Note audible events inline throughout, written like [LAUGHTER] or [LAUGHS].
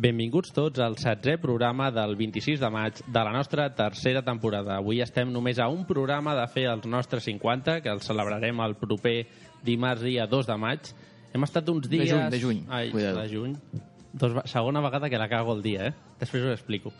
Benvinguts tots al setzè programa del 26 de maig de la nostra tercera temporada. Avui estem només a un programa de fer els nostres 50, que els celebrarem el proper dimarts dia 2 de maig. Hem estat uns De dies... juny, de juny. Ai, Cuidado. de juny. Dos, segona vegada que la cago el dia, eh? Després us explico.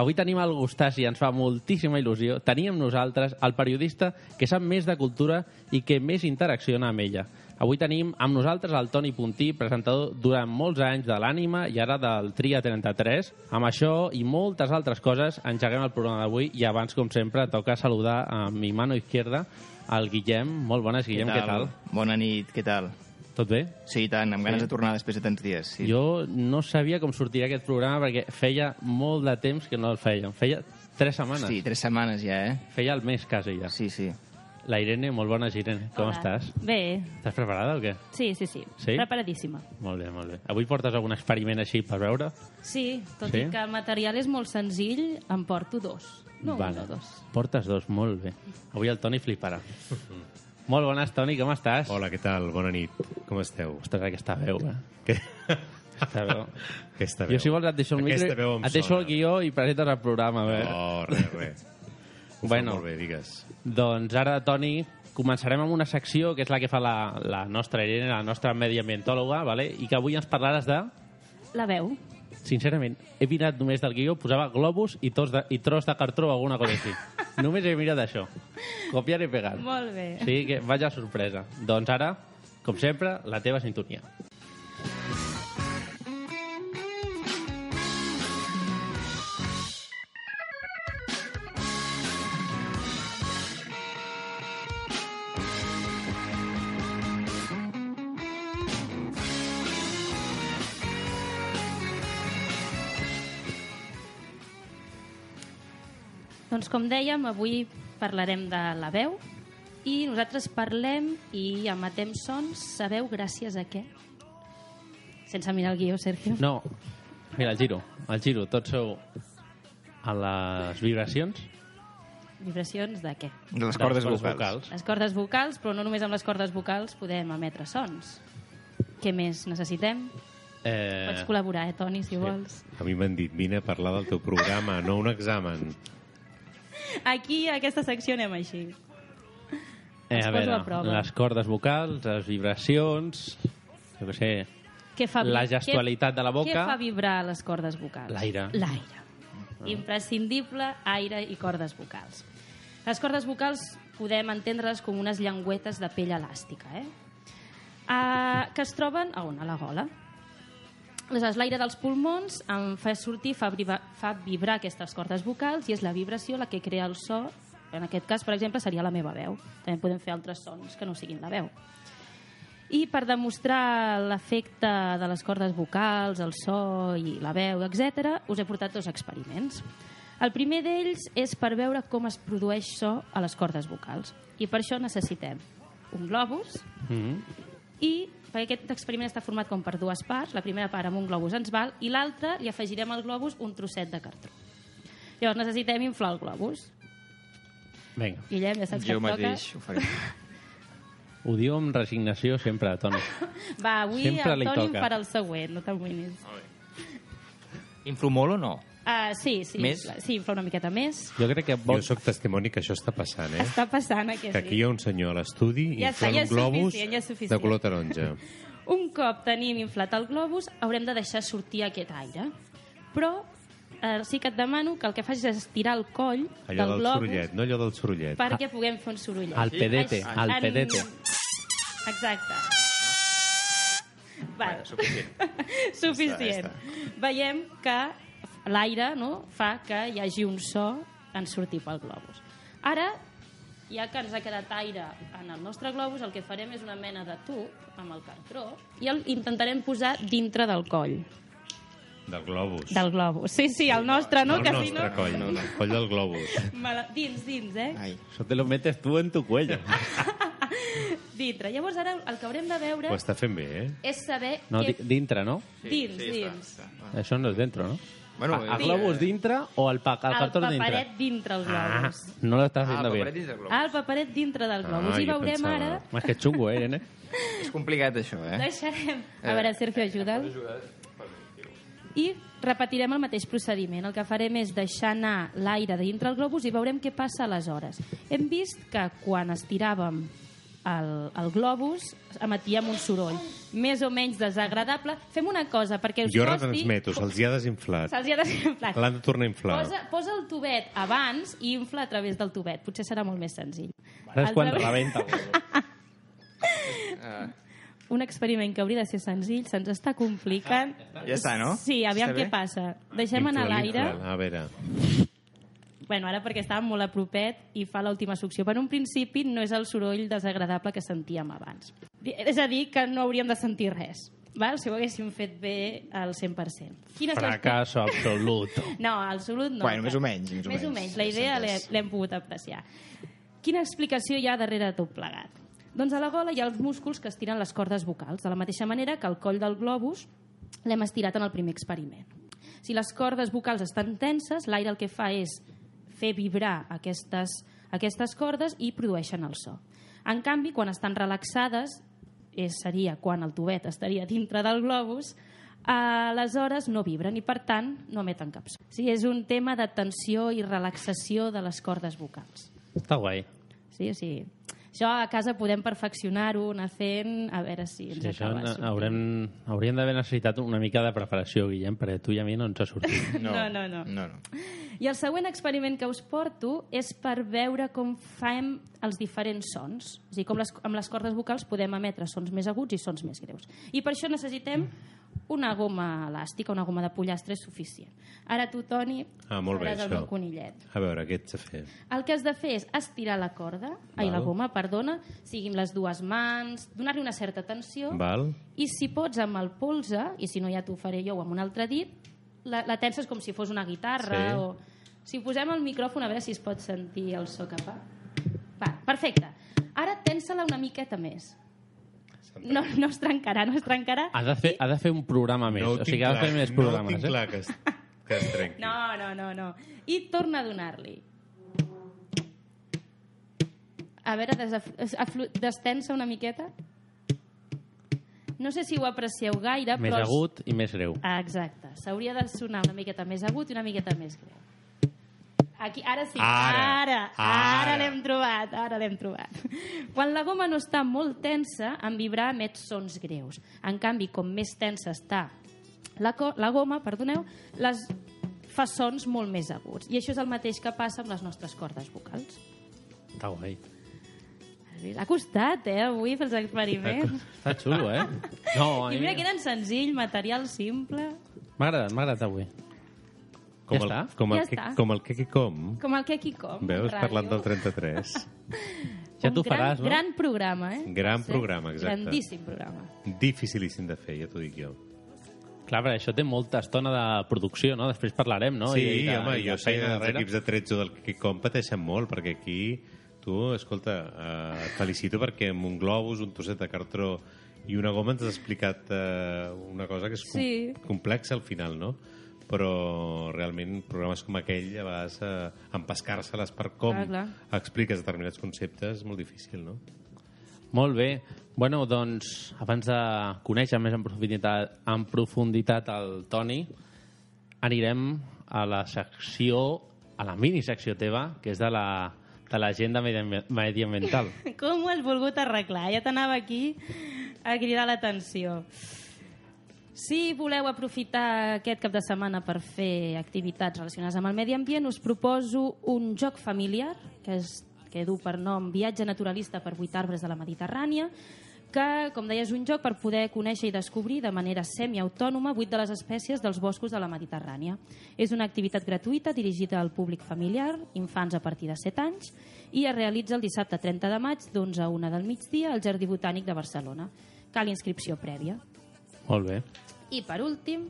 Avui tenim el Gustàs i ens fa moltíssima il·lusió. Teníem nosaltres el periodista que sap més de cultura i que més interacciona amb ella. Avui tenim amb nosaltres el Toni Puntí, presentador durant molts anys de l'Ànima i ara del Tria 33. Amb això i moltes altres coses engeguem el programa d'avui i abans, com sempre, toca saludar a mi mano izquierda, el Guillem. Molt bones, Guillem, què tal? Bona nit, què tal? Tot bé? Sí, i tant, amb ganes Sí? de tornar després de tants dies. Sí. Jo no sabia com sortiria aquest programa perquè feia molt de temps que no el fèiem. Feia tres setmanes. Sí, tres setmanes ja, eh? Feia el mes quasi ja. Sí, sí. La Irene, molt bona Irene. Com Hola. estàs? Bé, Estàs preparada o què? sí, sí, sí. Sí? Preparadíssima. Molt bé, molt bé. Avui portes algun experiment així per veure? Sí, tot Sí? i que el material és molt senzill, em porto dos. No Vale. un o dos. Portes dos, molt bé. Avui el Toni fliparà. [LAUGHS] molt bones, Toni, com estàs? Hola, què tal? Bona nit. Com esteu? Ostres, aquesta veu, eh? [LAUGHS] Que... Aquesta veu. Aquesta veu. Jo, si vols, et deixo el micro, et deixo sona. el guió i presentes el programa. A veure. Oh, res, res. Bueno. molt bé, digues. Doncs ara, Toni, començarem amb una secció que és la que fa la, la nostra Irene, la nostra mediambientòloga, vale? i que avui ens parlaràs de... La veu. Sincerament, he mirat només del guió, posava globus i, tos de, i tros de cartró o alguna cosa així. [LAUGHS] només he mirat això. Copiar i pegar. Molt bé. Sí, que vaja sorpresa. Doncs ara, com sempre, la teva sintonia. Doncs com dèiem, avui parlarem de la veu i nosaltres parlem i emetem sons, sabeu gràcies a què? Sense mirar el guió, Sergio. No, mira, el giro, el giro, tots sou a les vibracions Vibracions de què? De les de cordes vocals. Les cordes vocals, però no només amb les cordes vocals podem emetre sons. Què més necessitem? Eh, Pots col·laborar, eh, Toni, si vols. A mi m'han dit, vine a parlar del teu programa, no un examen. Aquí, a aquesta secció, anem així. eh, a veure, a prova. les cordes vocals, les vibracions, jo què sé, Què fa, La gestualitat de la boca. Què fa vibrar les cordes vocals? L'aire. L'aire. Imprescindible, aire i cordes vocals. Les cordes vocals podem entendre's com unes llengüetes de pell elàstica, eh? Uh, que es troben a on? A la gola. Aleshores, l'aire dels pulmons en fa sortir, fa, vibra, fa vibrar aquestes cordes vocals i és la vibració la que crea el so. En aquest cas, per exemple, seria la meva veu. També podem fer altres sons que no siguin la veu. I per demostrar l'efecte de les cordes vocals, el so i la veu, etc., us he portat dos experiments. El primer d'ells és per veure com es produeix so a les cordes vocals. I per això necessitem un globus mm -hmm. I perquè aquest experiment està format com per dues parts, la primera part amb un globus ens val i l'altra li afegirem al globus un trosset de cartró. Llavors necessitem inflar el globus. Vinga, Guillem, ja saps que Jo et toca. mateix ho faré. [LAUGHS] ho diu amb resignació sempre, Toni. Va, avui Sempre el Toni em toca. farà el següent, no t'amoïnis. Inflo molt o no? Uh, sí, sí, Més? sí, infla una miqueta més. Jo crec que Jo vols... sóc testimoni que això està passant, eh? Està passant, eh, que Que aquí hi ha un senyor a l'estudi Ja està, inflant ja un globus ja de color taronja. [LAUGHS] Un cop tenim inflat el globus, haurem de deixar sortir aquest aire. Però eh, sí que et demano que el que facis és estirar el coll Allò del del globus sorollet, no allò del sorollet. perquè puguem fer un sorollet. Al pedete, al en- pedete. Exacte. Vale. Suficient. [LAUGHS] Suficient. Ja està, Veiem que l'aire no, fa que hi hagi un so en sortir pel globus. Ara, ja que ens ha quedat aire en el nostre globus, el que farem és una mena de tub amb el cartró i el intentarem posar dintre del coll. Del globus. del globus. Sí, sí, el nostre, no? el que nostre no... coll, no, no. el coll del globus. Me la- Dins, dins, eh? Ai. Eso te lo metes tú en tu cuello. [LAUGHS] Dintre. Llavors ara el que haurem de veure Ho està fent bé, eh? és saber No, què... di- dintre, ¿no? Dins, dins. Eso no es dentro, ¿no? Bueno, ¿A, a eh, globus dintre o al, pa al el cartón paperet dintre? dintre els Ah, globus. no lo estás Ah, haciendo paperet bien. dins del globus. Ah, el paperet dintre del globus. Ah, I veurem pensava- ara... Más que chungo, eh, nene? [LAUGHS] És complicat, això, eh? Deixarem... A veure, Sergio, ajuda'l. I repetirem el mateix procediment. El que farem és deixar anar l'aire de dintre el globus i veurem què passa aleshores. Hem vist que quan estiràvem el, el globus emetíem un soroll més o menys desagradable. Fem una cosa, perquè us Jo costi... retransmeto, se'ls hi ha desinflat. Se'ls hi ha desinflat. L'han de tornar a inflar. Posa, posa el tubet abans i infla a través del tubet. Potser serà molt més senzill. Ara és quan través- rebenta. [LAUGHS] Un experiment que hauria de ser senzill se'ns està complicant. Ja està, no? Sí, aviam Està què bé? passa. Deixem anar l'aire. A veure, Bueno, ara perquè estàvem molt a propet i fa l'última succió. Per un principi no és el soroll desagradable que sentíem abans. És a dir, que no hauríem de sentir res. Val? Si ho haguéssim fet bé al 100%. Quina és l'expli- Fracaso [LAUGHS] absoluto. No, absolut no. Bueno, més o menys, més o Més o menys. La idea l'hem pogut apreciar. Quina explicació hi ha darrere de tot plegat? Doncs a la gola hi ha els músculs que estiren les cordes vocals, de la mateixa manera que el coll del globus l'hem estirat en el primer experiment. Si les cordes vocals estan tenses, l'aire el que fa és fer vibrar aquestes, aquestes cordes i produeixen el so. En canvi, quan estan relaxades, és, seria quan el tubet estaria dintre del globus, aleshores no vibren i, per tant, no emeten cap so. Sigui, és un tema de tensió i relaxació de les cordes vocals. Està guai. Sí, sigui, això a casa podem perfeccionar-ho, anar fent, a veure si ens Sí, això acaba sortint. haurem, hauríem d'haver necessitat una mica de preparació, Guillem, perquè tu i a mi no ens ha sortit. [LAUGHS] No, no, no. no, no. I el següent experiment que us porto és per veure com fem els diferents sons. És a dir, com les, amb les cordes vocals podem emetre sons més aguts i sons més greus. I per això necessitem una goma elàstica, una goma de pollastre és suficient. Ara tu, Toni, Ah, molt bé, el meu conillet. a veure, què ets a fer? El que has de fer és estirar la corda, ai, la Val. goma, perdona, siguin les dues mans, donar-li una certa tensió, Val? i si pots amb el polze, i si no ja t'ho faré jo o amb un altre dit, la, la tenses com si fos una guitarra Sí. o... Si posem el micròfon a veure si es pot sentir el so que fa. Va, perfecte. Ara tensa-la una miqueta més. No, no es trencarà, no es trencarà. Ha de fer, ha de fer un programa més. ho o sigui, ha de fer més no programes. tinc eh? clar que es, que es trenqui. No, no, no, no. I torna a donar-li. A veure, destensa una miqueta. No sé si ho aprecieu gaire, Més però... agut i més greu. Ah, exacte. S'hauria de sonar una miqueta més agut i una miqueta més greu. Aquí, ara sí, Ara, ara, ara, ara. l'hem trobat, ara l'hem trobat. Quan la goma no està molt tensa, en vibrar emet sons greus. En canvi, com més tensa està la, la goma, perdoneu, les fa sons molt més aguts. I això és el mateix que passa amb les nostres cordes vocals. Està guai. Ha costat, eh, avui, fer els experiments. [LAUGHS] Està xulo, eh? [LAUGHS] No, I mi mira que eren senzill, material simple... m'ha agradat, m'ha agradat avui. Com Ja el, està? Com el, Ja que, està. com el que qui com. Com el que qui com. Veus, ràdio. parlant del 33. Ja t'ho gran, faràs, no? Gran programa, eh? Gran programa, exacte. Grandíssim programa. Dificilíssim de fer, ja t'ho dic jo. Clar, però això té molta estona de producció, no? Després parlarem, no? sí, I de, home, i jo sé que els equips de 13 o del que com pateixen molt, perquè aquí, tu, escolta, eh, et felicito perquè amb un globus, un trosset de cartró i una goma ens has explicat eh, una cosa que és com, Sí. complexa al final, no? Però realment programes com aquell, a vegades, eh, empescar-se-les per com Clar, clar. expliques determinats conceptes és molt difícil, no? Molt bé. Bueno, doncs, abans de conèixer més en profunditat, en profunditat el Toni, anirem a la secció, a la minisecció teva, que és de la de l'agenda medi- mediambiental. [LAUGHS] Com ho has volgut arreglar? Ja t'anava aquí a cridar l'atenció. Si voleu aprofitar aquest cap de setmana per fer activitats relacionades amb el medi ambient, us proposo un joc familiar que, és, que du per nom Viatge naturalista per vuit arbres de la Mediterrània, que, com deia, és un joc per poder conèixer i descobrir de manera semiautònoma vuit de les espècies dels boscos de la Mediterrània. És una activitat gratuïta dirigida al públic familiar, infants a partir de 7 anys, i es realitza el dissabte 30 de maig d'11 a 1 del migdia al Jardí Botànic de Barcelona. Cal inscripció prèvia. Molt bé. I per últim,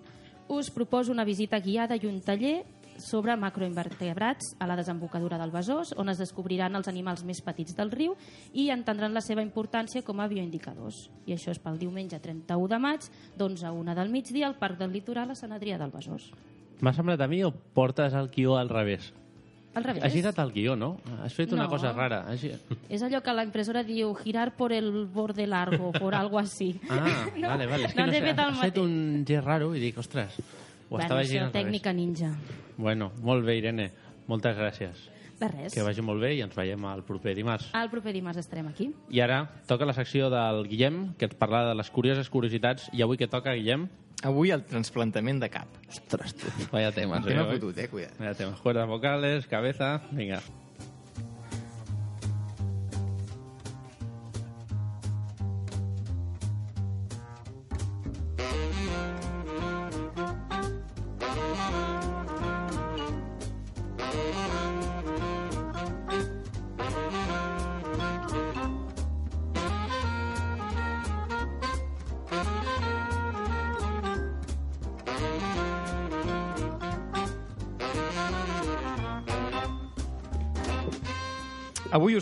us proposo una visita guiada i un taller sobre macroinvertebrats a la desembocadura del Besòs, on es descobriran els animals més petits del riu i entendran la seva importància com a bioindicadors. I això és pel diumenge 31 de maig, d'11 a 1 del migdia, al Parc del Litoral a Sant Adrià del Besòs. M'ha semblat a mi o portes el guió al revés? Al revés. Has girat el guió, no? Has fet una No. cosa rara. Has... És allò que la impressora diu girar por el borde largo, por algo así. Ah, [LAUGHS] vale, vale. És que no, no, sé, fet has fet un gest raro i dic, ostres, ho Bueno, estava girant tècnica ninja. Bueno, molt bé, Irene. Moltes gràcies. De res. Que vagi molt bé i ens veiem el proper dimarts. El proper dimarts estarem aquí. I ara toca la secció del Guillem, que ens parla de les curioses curiositats. I avui que toca, Guillem? Avui el transplantament de cap. Ostres, tu. Vaya temas, Tema eh? fotut, eh? Cuida't. Vaya temas. Cuerdas vocales, cabeza... Vinga.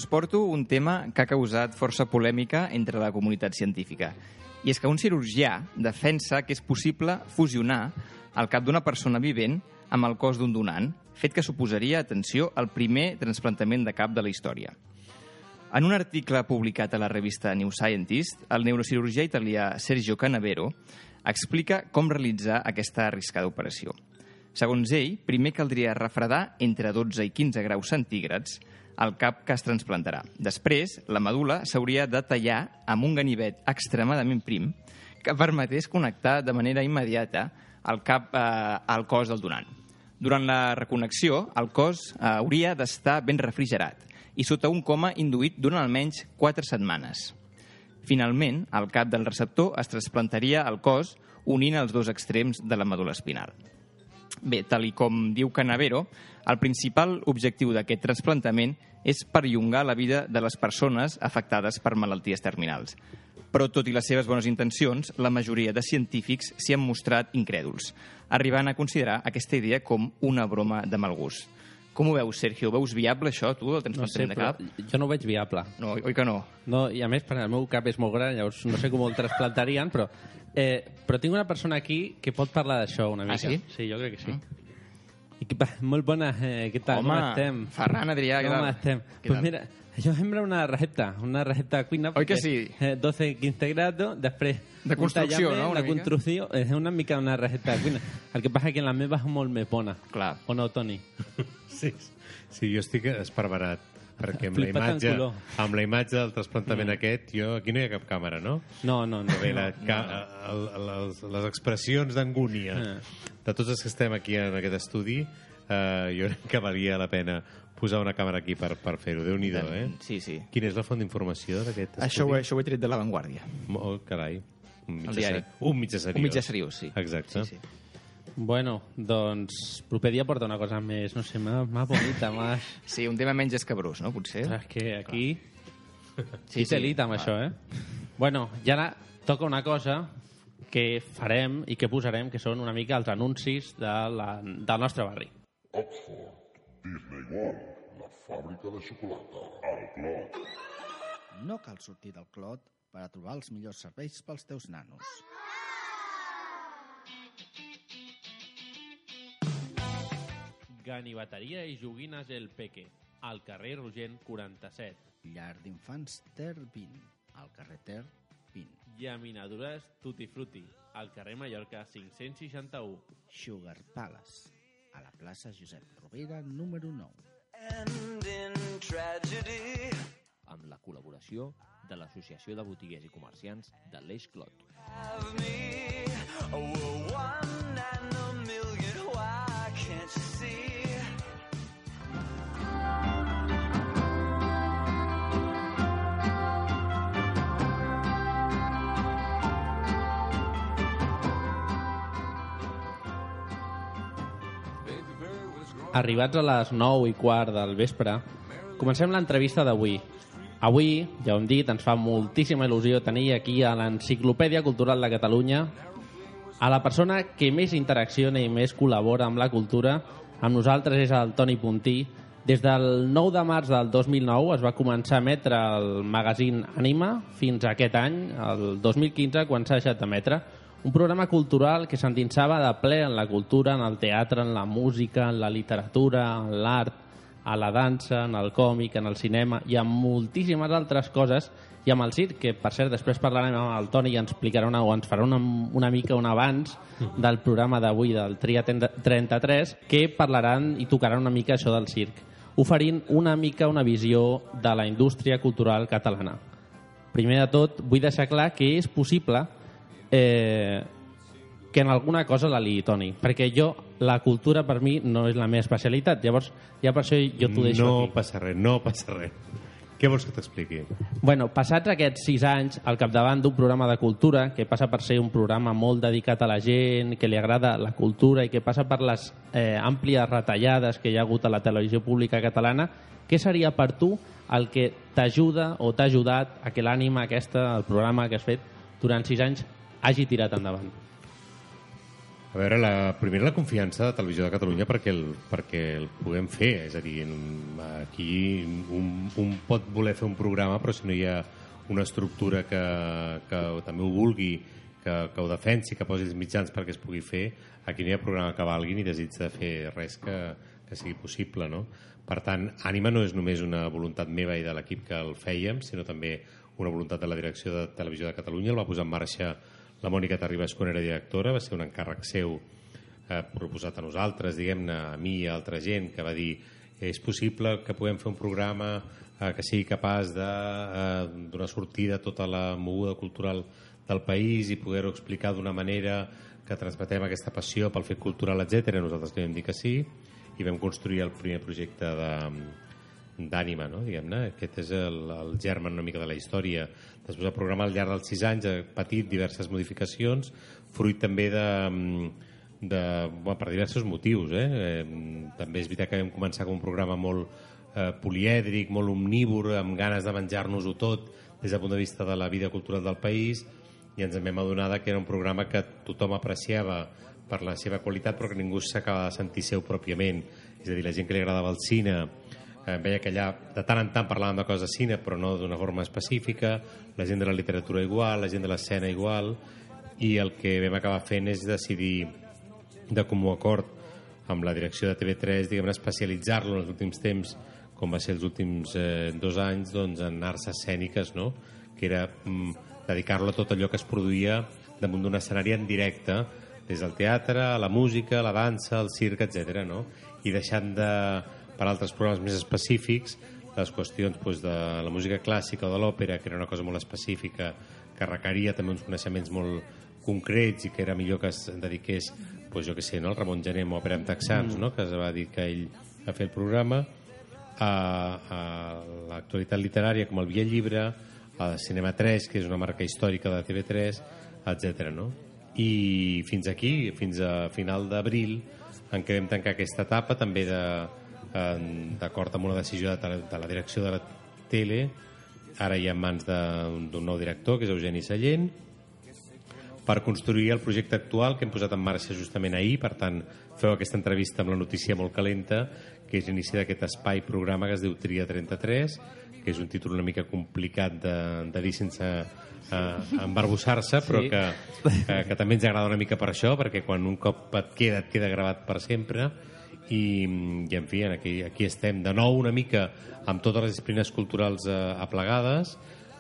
Porto un tema que ha causat força polèmica entre la comunitat científica. I és que un cirurgià defensa que és possible fusionar el cap d'una persona vivent amb el cos d'un donant, fet que suposaria, atenció, el primer transplantament de cap de la història. En un article publicat a la revista New Scientist, el neurocirurgià italià Sergio Canavero explica com realitzar aquesta arriscada operació. Segons ell, primer caldria refredar entre 12 i 15 graus centígrads el cap que es transplantarà. Després, la medula s'hauria de tallar amb un ganivet extremadament prim que permetés connectar de manera immediata el cap eh, al cos del donant. Durant la reconnexió, el cos eh, hauria d'estar ben refrigerat i sota un coma induït durant almenys 4 setmanes. Finalment, el cap del receptor es trasplantaria al cos unint els dos extrems de la medul·la espinal. Bé, tal i com diu Canavero, el principal objectiu d'aquest trasplantament és perllongar la vida de les persones afectades per malalties terminals. Però, tot i les seves bones intencions, la majoria de científics s'hi han mostrat incrèduls, arribant a considerar aquesta idea com una broma de mal gust. Com ho veus, Sergio? Veus viable això, tu, el No sé, de cap? jo no ho veig viable. No, oi que no? No, I a més, per el meu cap és molt gran, llavors no sé com el trasplantarien, però, eh, però tinc una persona aquí que pot parlar d'això una Ah, mica. sí? Sí, jo crec que sí. I molt bona, eh, què tal? Home, com estem? Ferran Adrià, què Com tal? estem? Què Pues tal? mira, això sembla una recepta, una recepta de cuina. Oi que sí? Eh, 12-15 graus, després... De construcció, tallament, no, una mica? construcció és una mica una recepta de cuina. El que passa és que la meva és molt més bona. Clar. O no, Toni? [LAUGHS] Sí, sí jo estic esparverat perquè amb la, imatge, amb la imatge del trasplantament mm. aquest, jo, aquí no hi ha cap càmera, no? No, no, no. Bé, la, ca, el, el, les, les expressions d'angúnia Eh. de tots els que estem aquí en aquest estudi, eh, jo crec que valia la pena posar una càmera aquí per, per fer-ho. Déu-n'hi-do, eh? Sí, sí. Quina és la font d'informació d'aquest estudi? Això ho, això ho he tret de La Vanguardia. Oh, carai. Un mitjà, un mitjà seriós. Un mitjà seriós, sí. Exacte. Sí, sí. Bueno, doncs, proper dia porta una cosa més, no sé, més, més bonita, [LAUGHS] més... Sí, un tema menys escabrós, no? Potser. Ostres, que aquí... Sí, Sí, sí. Telit amb això, eh? Bueno, i ara toca una cosa que farem i que posarem, que són una mica els anuncis de la, del nostre barri. Oxford, Disney World, la fàbrica de xocolata, el Clot, No cal sortir del clot per a trobar els millors serveis pels teus nanos. Ganiveteria i joguines El Peque, al carrer Rogent 47. Llar d'infants Ter 20, al carrer Ter 20. Llaminadures Tutti Frutti, al carrer Mallorca 561. Sugar Palace, a la plaça Josep Rovira, número 9. amb la col·laboració de l'Associació de Botiguers i Comerciants de l'Eix Clot. Arribats a les 9 i quart del vespre, comencem l'entrevista d'avui. Avui, ja ho hem dit, ens fa moltíssima il·lusió tenir aquí a l'Enciclopèdia Cultural de Catalunya A la persona que més interacciona i més col·labora amb la cultura, amb nosaltres és el Toni Puntí. Des del 9 de març del 2009 es va començar a emetre el magazín Anima fins a aquest any, el 2015, quan s'ha deixat d'emetre. Un programa cultural que s'endinsava de ple en la cultura, en el teatre, en la música, en la literatura, en l'art, a la dansa, en el còmic, en el cinema i en moltíssimes altres coses i amb el circ, que per cert després parlarem amb el Toni i ens explicarà una, o ens farà una, una mica un abans del programa d'avui del Tria 33 que parlaran i tocaran una mica això del circ oferint una mica una visió de la indústria cultural catalana. Primer de tot, vull deixar clar que és possible eh, que en alguna cosa la liï, Toni, perquè jo, la cultura per mi no és la meva especialitat, llavors ja per això jo t'ho deixo no aquí. passa res, no passa res. Què vols que t'expliqui? Bueno, passats aquests sis anys al capdavant d'un programa de cultura que passa per ser un programa molt dedicat a la gent, que li agrada la cultura i que passa per les eh, àmplies retallades que hi ha hagut a la televisió pública catalana, què seria per tu el que t'ajuda o t'ha ajudat a que l'ànima aquesta, el programa que has fet durant sis anys, hagi tirat endavant? A veure, la, primera la confiança de Televisió de Catalunya perquè el, perquè el puguem fer. És a dir, aquí un, un pot voler fer un programa, però si no hi ha una estructura que, que també ho vulgui, que, que ho defensi, que posi els mitjans perquè es pugui fer, aquí no hi ha programa que valgui ni desig de fer res que, que sigui possible, no? Per tant, Ànima no és només una voluntat meva i de l'equip que el fèiem, sinó també una voluntat de la direcció de Televisió de Catalunya. El va posar en marxa la Mònica Terribas quan era directora, va ser un encàrrec seu eh, proposat a nosaltres, diguem-ne, a mi i a altra gent, que va dir és possible que puguem fer un programa eh, que sigui capaç de eh, donar sortida a tota la moguda cultural del país i poder-ho explicar d'una manera que transmetem aquesta passió pel fet cultural, etc. Nosaltres li vam dir que sí i vam construir el primer projecte de, d'ànima, no? diguem-ne. Aquest és el, el germen una mica de la història. Després el programa al llarg dels sis anys ha patit diverses modificacions, fruit també de, de, bueno, per diversos motius. Eh? Eh, també és veritat que vam començar com un programa molt eh, polièdric, molt omnívor, amb ganes de menjar-nos-ho tot des del punt de vista de la vida cultural del país i ens en vam adonar que era un programa que tothom apreciava per la seva qualitat però que ningú s'acaba de sentir seu pròpiament. És a dir, la gent que li agradava el cine eh, veia que allà de tant en tant parlàvem de coses de cine però no d'una forma específica, la gent de la literatura igual, la gent de l'escena igual i el que vam acabar fent és decidir de comú acord amb la direcció de TV3, diguem especialitzar-lo en els últims temps, com va ser els últims eh, dos anys, doncs, en arts escèniques, no? que era mm, dedicar-lo a tot allò que es produïa damunt d'un escenari en directe, des del teatre, a la música, a la dansa, al circ, etc. No? I deixant de, per altres programes més específics, les qüestions doncs, de la música clàssica o de l'òpera, que era una cosa molt específica, que requeria també uns coneixements molt concrets i que era millor que es dediqués doncs jo que sé, no? el Ramon Gené amb Òpera amb Texans, no? que es va dir que ell va fer el programa a, a l'actualitat literària com el Via Llibre a Cinema 3, que és una marca històrica de TV3 etc. No? i fins aquí, fins a final d'abril en què vam tancar aquesta etapa també de, d'acord amb una decisió de, de la direcció de la tele ara hi ha en mans de- d'un nou director que és Eugeni Sallent per construir el projecte actual que hem posat en marxa justament ahir, per tant feu aquesta entrevista amb la notícia molt calenta que és l'inici d'aquest espai programa que es diu Tria 33 que és un títol una mica complicat de, de dir sense uh, embarbussar-se però Sí. que, que, que també ens agrada una mica per això perquè quan un cop et queda, et queda gravat per sempre i, i en fi, aquí, aquí estem de nou una mica amb totes les disciplines culturals eh, aplegades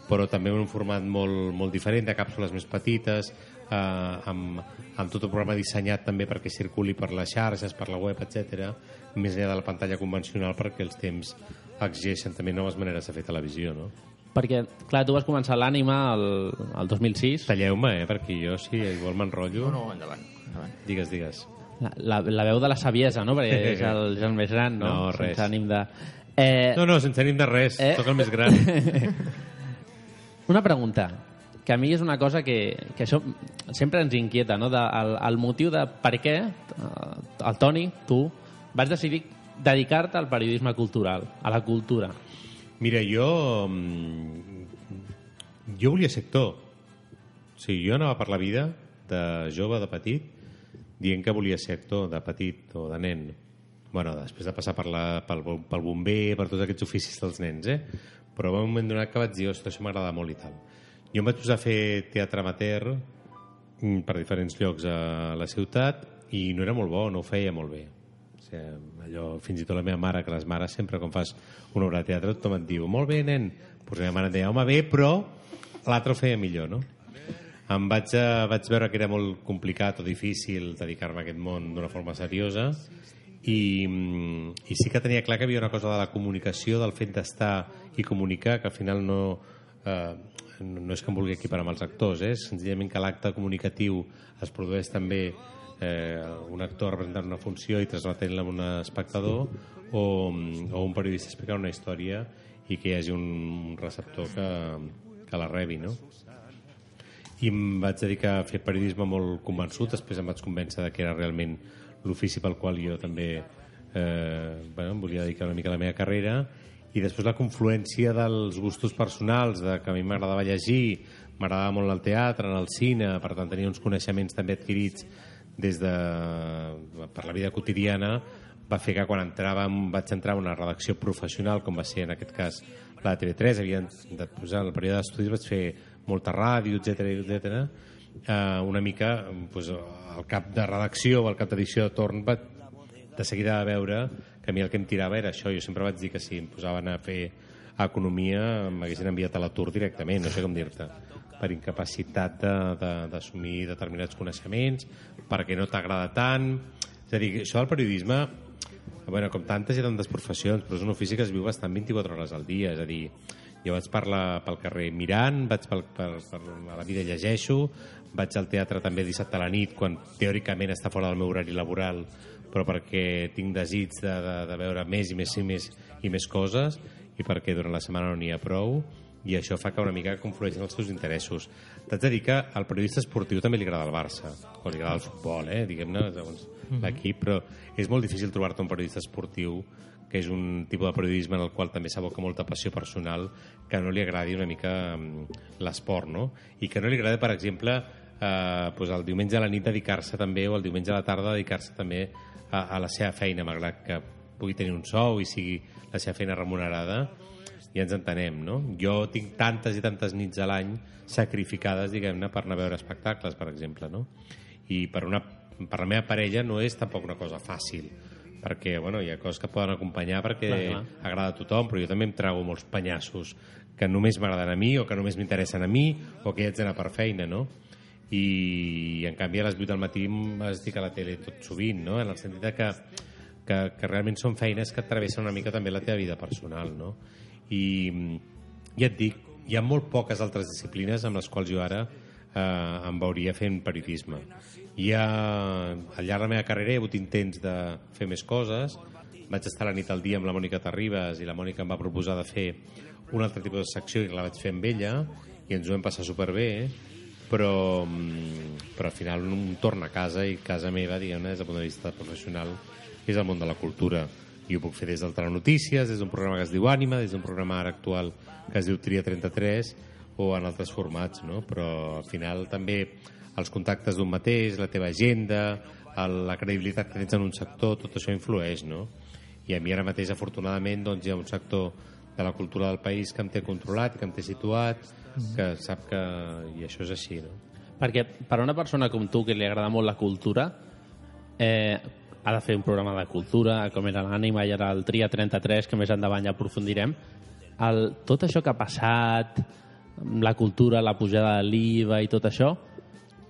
però també en un format molt, molt diferent, de càpsules més petites, eh, amb, amb tot el programa dissenyat també perquè circuli per les xarxes, per la web, etc, més enllà de la pantalla convencional perquè els temps exigeixen també noves maneres de fer televisió, no? Perquè, clar, tu vas començar l'ànima el, el 2006. Talleu-me, eh, perquè jo, si igual m'enrotllo... No, no, endavant. endavant. Digues, digues. La, la, la veu de la saviesa, no? Perquè és el, és el més gran, no? No, res. Sense ànim de... Eh, No, no, sense ànim de res, Eh? toca el més gran. [LAUGHS] Una pregunta, que a mi és una cosa que, que això sempre ens inquieta, no? De, el, el motiu de per què eh, el Toni, tu, vas decidir dedicar-te al periodisme cultural, a la cultura. Mira, jo... mm, Jo volia ser actor. O sigui, jo anava per la vida de jove, de petit, dient que volia ser actor de petit o de nen. bueno, després de passar per la, pel, pel bomber, per tots aquests oficis dels nens, eh? Però va un moment donat que vaig dir, ostres, això m'agrada molt i tal. Jo em vaig posar a fer teatre amateur mm, per diferents llocs a la ciutat i no era molt bo, no ho feia molt bé. O sigui, allò, fins i tot la meva mare, que les mares sempre quan fas una obra de teatre tothom et diu, molt bé, nen, doncs la meva mare em deia, home, bé, però l'altre ho feia millor, no? Em vaig, eh, vaig veure que era molt complicat o difícil dedicar-me a aquest món d'una forma seriosa i, mm, i sí que tenia clar que hi havia una cosa de la comunicació, del fet d'estar i comunicar, que al final no, eh, no és que em vulgui equiparar amb els actors, eh? senzillament que l'acte comunicatiu es produeix també eh, un actor representant una funció i transmetent-la a un espectador o, o un periodista explicant una història i que hi hagi un receptor que, que la rebi, no? I em vaig dedicar a fer periodisme molt convençut, després em vaig convèncer de que era realment l'ofici pel qual jo també eh, bueno, em volia dedicar una mica a la meva carrera. I després la confluència dels gustos personals, de que a mi m'agradava llegir, m'agradava molt el teatre, el cine, per tant tenia uns coneixements també adquirits des de, per la vida quotidiana, va fer que quan entràvem, vaig entrar a una redacció professional, com va ser en aquest cas la de TV3, havia, després en el període d'estudis vaig fer molta ràdio, etc etc. Uh, una mica pues, el cap de redacció o el cap d'edició de torn va de seguida a veure que a mi el que em tirava era això. Jo sempre vaig dir que si em posaven a fer economia m'haguessin enviat a l'atur directament, no sé com dir-te per incapacitat de- de- d'assumir de, determinats coneixements, perquè no t'agrada tant... És a dir, això del periodisme bueno, com tantes i tantes professions, però és un ofici que es viu bastant 24 hores al dia, és a dir, jo vaig per la, pel carrer mirant, vaig pel, per, per la vida llegeixo, vaig al teatre també dissabte a la nit, quan teòricament està fora del meu horari laboral, però perquè tinc desig de, de, de veure més i més i més i més coses, i perquè durant la setmana no n'hi ha prou, i això fa que una mica conflueixin els teus interessos. T'haig de dir que al periodista esportiu també li agrada el Barça, o li agrada el futbol, eh? diguem-ne, segons l'equip, però és molt difícil trobar-te un periodista esportiu que és un tipus de periodisme en el qual també s'aboca molta passió personal, que no li agradi una mica mm, l'esport, no? I que no li agrada, per exemple, eh, pues el diumenge a la nit dedicar-se també, o el diumenge a la tarda dedicar-se també a, a la seva feina, malgrat que pugui tenir un sou i sigui la seva feina remunerada, ja ens entenem, no? Jo tinc tantes i tantes nits a l'any sacrificades, diguem-ne, per anar a veure espectacles, per exemple, no? I per, una, per la meva parella no és tampoc una cosa fàcil, perquè bueno, hi ha coses que poden acompanyar perquè Clar, clar. agrada a tothom, però jo també em trago molts penyassos que només m'agraden a mi o que només m'interessen a mi o que hi haig d'anar per feina, no? I, en canvi a les 8 del matí estic a la tele tot sovint, no? En el sentit que, que, que realment són feines que travessen una mica també la teva vida personal, no? I ja et dic, hi ha molt poques altres disciplines amb les quals jo ara eh, em veuria fent periodisme. I ha, al llarg de la meva carrera he hagut intents de fer més coses. Vaig estar a la nit al dia amb la Mònica Terribas i la Mònica em va proposar de fer un altre tipus de secció i la vaig fer amb ella i ens ho vam passar superbé però, mm, però al final un torna a casa i casa meva, diguem-ne, des del punt de vista professional és el món de la cultura i ho puc fer des del Telenotícies, des d'un programa que es diu Ànima, des d'un programa ara actual que es diu Tria 33 o en altres formats, no? però al final també els contactes d'un mateix, la teva agenda, el, la credibilitat que tens en un sector, tot això influeix, no? I a mi ara mateix, afortunadament, doncs, hi ha un sector de la cultura del país que em té controlat, que em té situat, que sap que... I això és així, no? Perquè per a una persona com tu, que li agrada molt la cultura, eh, ha de fer un programa de cultura, com era l'ànima i ara el Tria 33, que més endavant ja aprofundirem. El, tot això que ha passat, la cultura, la pujada de l'IVA i tot això,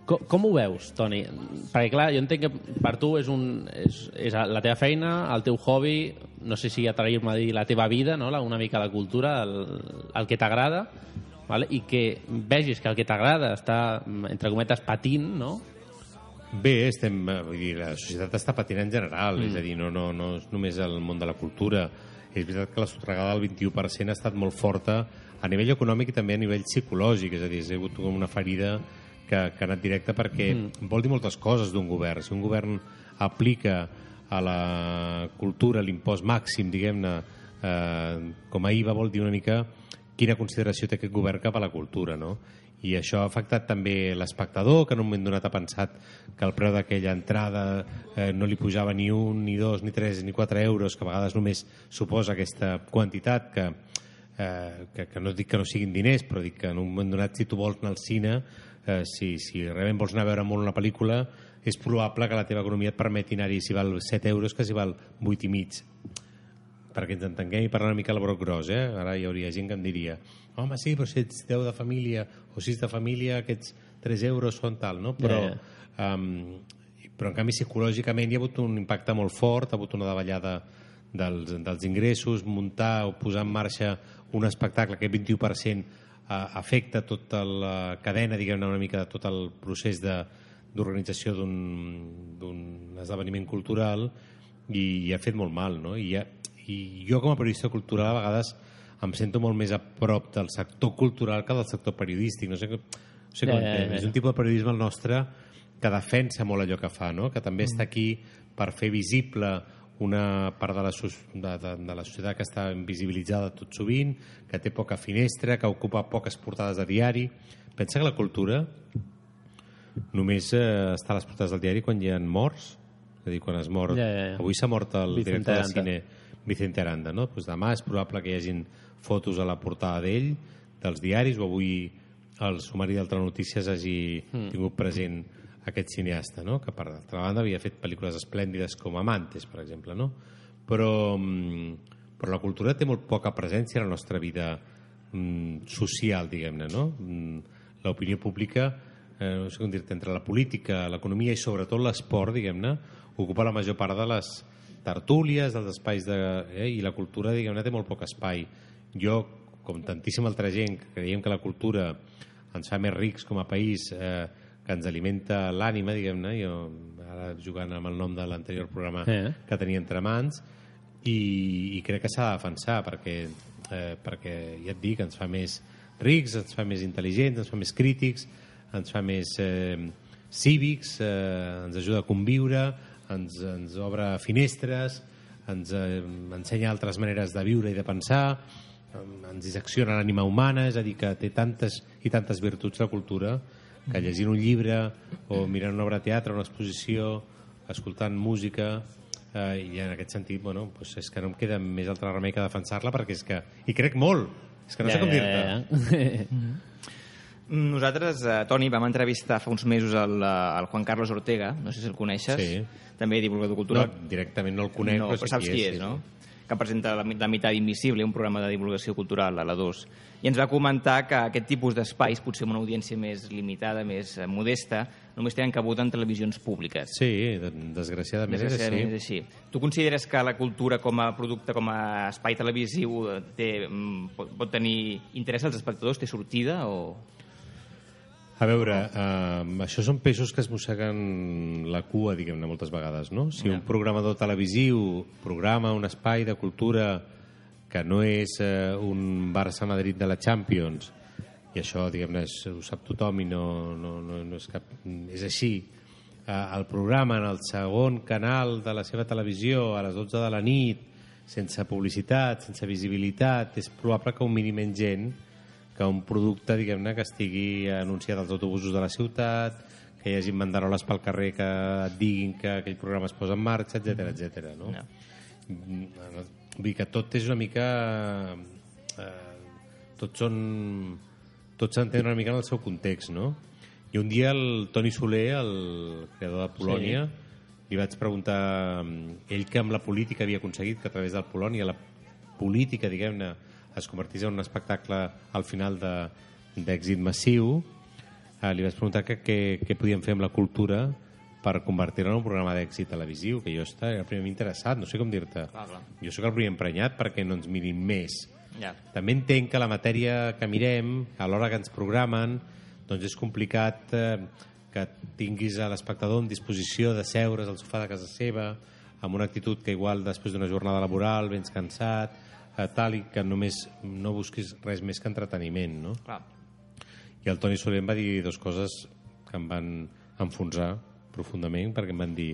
com, com ho veus, Toni? Perquè, clar, jo entenc que per tu és, un, és, és la teva feina, el teu hobby, no sé si atrair-me a dir la teva vida, no? La- una mica la cultura, el, el que t'agrada, vale? i que vegis que el que t'agrada està, entre cometes, patint, no? Bé, estem, eh, vull dir, la societat està patint en general, mm. és a dir, no, no, no és només el món de la cultura. És veritat que la sotragada del 21% ha estat molt forta a nivell econòmic i també a nivell psicològic, és a dir, ha sigut com una ferida que, que ha anat directa perquè mm. vol dir moltes coses d'un govern. Si un govern aplica a la cultura l'impost màxim, diguem-ne, eh, com a IVA vol dir una mica quina consideració té aquest govern cap a la cultura, no? i això ha afectat també l'espectador que en un moment donat ha pensat que el preu d'aquella entrada eh, no li pujava ni un, ni dos, ni tres, ni quatre euros que a vegades només suposa aquesta quantitat que, eh, que, que no dic que no siguin diners però dic que en un moment donat si tu vols anar al cine eh, si, si realment vols anar a veure molt una pel·lícula és probable que la teva economia et permeti anar-hi si val 7 euros que si val 8 i mig perquè ens entenguem i parlar una mica al broc gros, eh? Ara hi hauria gent que em diria home, sí, però si ets 10 de família o 6 de família, aquests 3 euros són tal, no? Però, Ja, um, però en canvi psicològicament hi ha hagut un impacte molt fort, ha hagut una davallada dels, dels ingressos, muntar o posar en marxa un espectacle, aquest 21% eh, afecta tota la cadena, diguem-ne, una mica de tot el procés de d'organització d'un esdeveniment cultural i, i ha fet molt mal, no? I, ha, I jo com a periodista cultural a vegades em sento molt més a prop del sector cultural que del sector periodístic. No sé, no sé com Ja, ja, ja, ja. És un tipus de periodisme el nostre que defensa molt allò que fa, no? que també Mm. està aquí per fer visible una part de la, de, de, de la societat que està invisibilitzada tot sovint, que té poca finestra, que ocupa poques portades de diari. Pensa que la cultura només eh, està a les portades del diari quan hi ha morts, és a dir, quan es mor... Ja, ja, ja. Avui s'ha mort el Vicente director de Aranda. cine Vicente Aranda, no? Pues demà és probable que hi hagin fotos a la portada d'ell, dels diaris, o avui el sumari d'altres notícies hagi Hmm. tingut present aquest cineasta, no? que per altra banda havia fet pel·lícules esplèndides com Amantes, per exemple, no? Però, mm, però la cultura té molt poca presència a la nostra vida mm, social, diguem-ne, no? Mm, L'opinió pública, eh, no sé com dir entre la política, l'economia i sobretot l'esport, diguem-ne, ocupa la major part de les tertúlies, dels espais de... Eh, i la cultura, diguem-ne, té molt poc espai. Jo, com tantíssima altra gent, creiem que la cultura ens fa més rics com a país, eh, que ens alimenta l'ànima, diguem-ne, jo ara jugant amb el nom de l'anterior programa Eh. que tenia entre mans, i, i crec que s'ha de defensar perquè, eh, perquè ja et dic, ens fa més rics, ens fa més intel·ligents, ens fa més crítics, ens fa més eh, cívics, eh, ens ajuda a conviure, ens, ens obre finestres, ens eh, ensenya altres maneres de viure i de pensar, eh, ens dissecciona l'ànima humana, és a dir, que té tantes i tantes virtuts la cultura que llegint un llibre o mirant una obra de teatre, una exposició, escoltant música, eh, i en aquest sentit, bueno, pues és que no em queda més altre remei que defensar-la perquè és que hi crec molt, és que no sé com dir-te. ja. Nosaltres, eh, Toni, vam entrevistar fa uns mesos el, eh, el Juan Carlos Ortega, no sé si el coneixes, Sí. també divulgador No, cultural. directament no el conec, no, però, però sé saps qui és, sí, no? sí. Que presenta la, la Mitat Invisible, un programa de divulgació cultural a la 2. I ens va comentar que aquest tipus d'espais, potser amb una audiència més limitada, més eh, modesta, només tenen cabuda en televisions públiques. Sí, de- desgraciadament, Desgraciadament és és així. així. Tu consideres que la cultura com a producte, com a espai televisiu, eh, té, mm, pot, pot tenir interès als espectadors? Té sortida? O... A veure, eh, això són peixos que es mosseguen la cua, diguem-ne, moltes vegades, no? Si un programador televisiu programa un espai de cultura que no és eh, un Barça-Madrid de la Champions, i això, diguem-ne, ho sap tothom i no, no, no, no és cap... És així. Eh, el programa en el segon canal de la seva televisió a les 12 de la nit, sense publicitat, sense visibilitat, és probable que un mínim gent que un producte, diguem-ne, que estigui anunciat als autobusos de la ciutat, que hi hagi banderoles pel carrer que et diguin que aquell programa es posa en marxa, etc etc. no? Ja. Mm, Vull dir que tot és una mica... Eh, tots són... Tots s'entén una mica en el seu context, no? I un dia el Toni Soler, el creador de Polònia, li vaig preguntar ell que amb la política havia aconseguit que a través del Polònia la política, diguem-ne, es convertís en un espectacle al final de- d'èxit massiu, eh, li vaig preguntar que, que, què podíem fer amb la cultura per convertir-la en un programa d'èxit televisiu, que jo estava el primer interessat, no sé com dir-te. Jo sóc el primer emprenyat perquè no ens mirin més. Ja. També entenc que la matèria que mirem, a l'hora que ens programen, doncs és complicat eh, que tinguis a l'espectador en disposició de seure's al sofà de casa seva, amb una actitud que igual després d'una jornada laboral vens cansat, eh, tal, i que només no busquis res més que entreteniment, no? Clar. I el Toni Soler em va dir dues coses que em van enfonsar profundament, perquè em van dir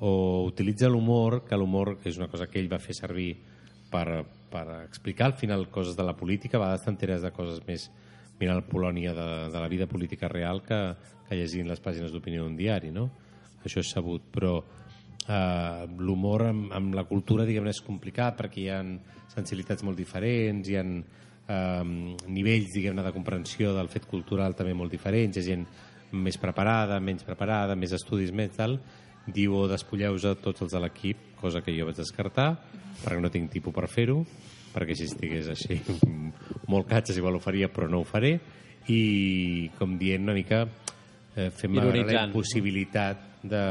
o utilitza l'humor, que l'humor és una cosa que ell va fer servir per, per explicar al final coses de la política, a vegades t'enteres de coses més, mirant Polònia de, de la vida política real que, que llegint les pàgines d'opinió d'un diari, no? Això és sabut, però eh, l'humor amb, amb la cultura, diguem és complicat perquè hi ha sensibilitats molt diferents, hi ha eh, nivells, diguem-ne, de comprensió del fet cultural també molt diferents, hi ha gent més preparada, menys preparada, més estudis, més tal, diu o despulleu a tots els de l'equip, cosa que jo vaig descartar, perquè no tinc tipus per fer-ho, perquè si estigués així [LAUGHS] molt catxes igual ho faria, però no ho faré, i com dient una mica eh, fem la Ironitzant. impossibilitat de,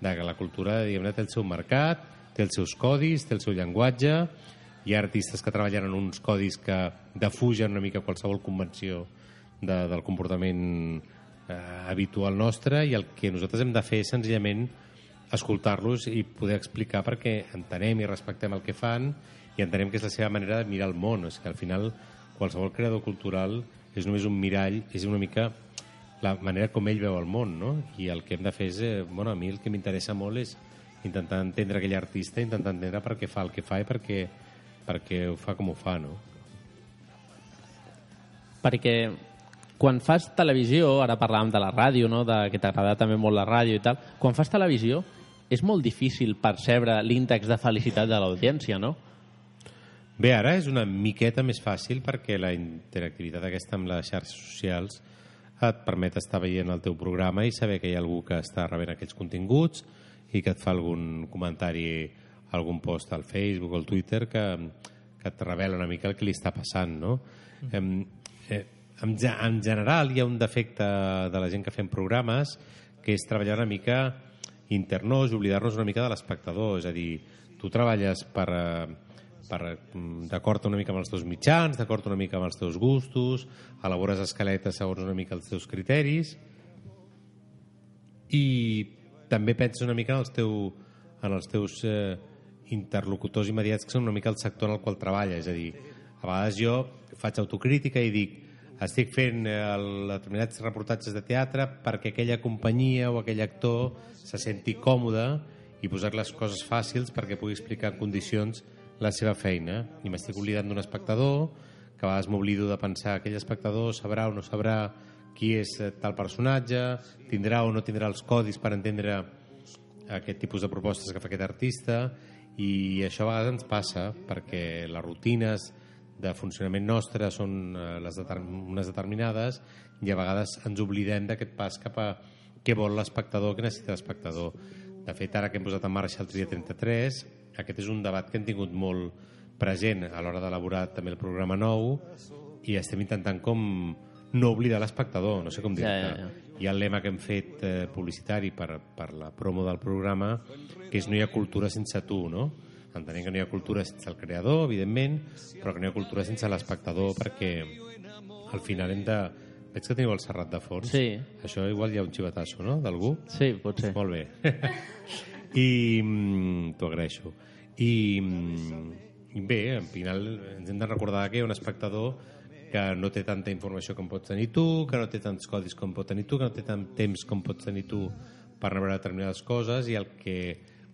de que la cultura té el seu mercat, té els seus codis, té el seu llenguatge, hi ha artistes que treballen en uns codis que defugen una mica qualsevol convenció de, del comportament eh, habitual nostre i el que nosaltres hem de fer és senzillament escoltar-los i poder explicar perquè entenem i respectem el que fan i entenem que és la seva manera de mirar el món. És que al final qualsevol creador cultural és només un mirall, és una mica la manera com ell veu el món, no? I el que hem de fer és, eh, bueno, a mi el que m'interessa molt és intentar entendre aquell artista, intentar entendre per què fa el que fa i per què, per què ho fa com ho fa, no? perquè quan fas televisió, ara parlàvem de la ràdio, no? de, que t'agrada també molt la ràdio i tal, quan fas televisió és molt difícil percebre l'índex de felicitat de l'audiència, no? Bé, ara és una miqueta més fàcil perquè la interactivitat aquesta amb les xarxes socials et permet estar veient el teu programa i saber que hi ha algú que està rebent aquests continguts i que et fa algun comentari, algun post al Facebook o al Twitter que, que et revela una mica el que li està passant, no? Mm. Eh, en, en general hi ha un defecte de la gent que fem programes que és treballar una mica internos i oblidar-nos una mica de l'espectador, és a dir, tu treballes per, eh, d'acord una mica amb els teus mitjans, d'acord una mica amb els teus gustos, elabores escaletes segons una mica els teus criteris i també penses una mica en els, teu, en els teus eh, interlocutors immediats que són una mica el sector en el qual treballa, és a dir, a vegades jo faig autocrítica i dic estic fent eh, el- determinats reportatges de teatre perquè aquella companyia o aquell actor se senti còmode i posar les coses fàcils perquè pugui explicar condicions la seva feina. I m'estic oblidant d'un espectador, que a vegades m'oblido de pensar aquell espectador sabrà o no sabrà qui és eh, tal personatge, tindrà o no tindrà els codis per entendre aquest tipus de propostes que fa aquest artista i això a vegades ens passa perquè les rutines de funcionament nostre són eh, les determ unes determinades i a vegades ens oblidem d'aquest pas cap a què vol l'espectador, què necessita l'espectador. De fet, ara que hem posat en marxa el Tria 33, aquest és un debat que hem tingut molt present a l'hora d'elaborar també el programa nou i estem intentant com no oblidar l'espectador, no sé com dir-te. Ja, ja, ja. Hi ha el lema que hem fet eh, publicitari per, per la promo del programa, que és no hi ha cultura sense tu, no? Entenem que no hi ha cultura sense el creador, evidentment, però que no hi ha cultura sense l'espectador, perquè al final hem de... Veig que teniu el Serrat de fons. Sí. Això igual hi ha un xivatasso, no?, d'algú. Sí, potser. Molt bé. [LAUGHS] I mm, t'ho agraeixo. I, mm, I bé, al final ens hem de recordar que hi ha un espectador que no té tanta informació com pots tenir tu, que no té tants codis com pot tenir tu, que no té tant temps com pots tenir tu per veure determinades coses i el que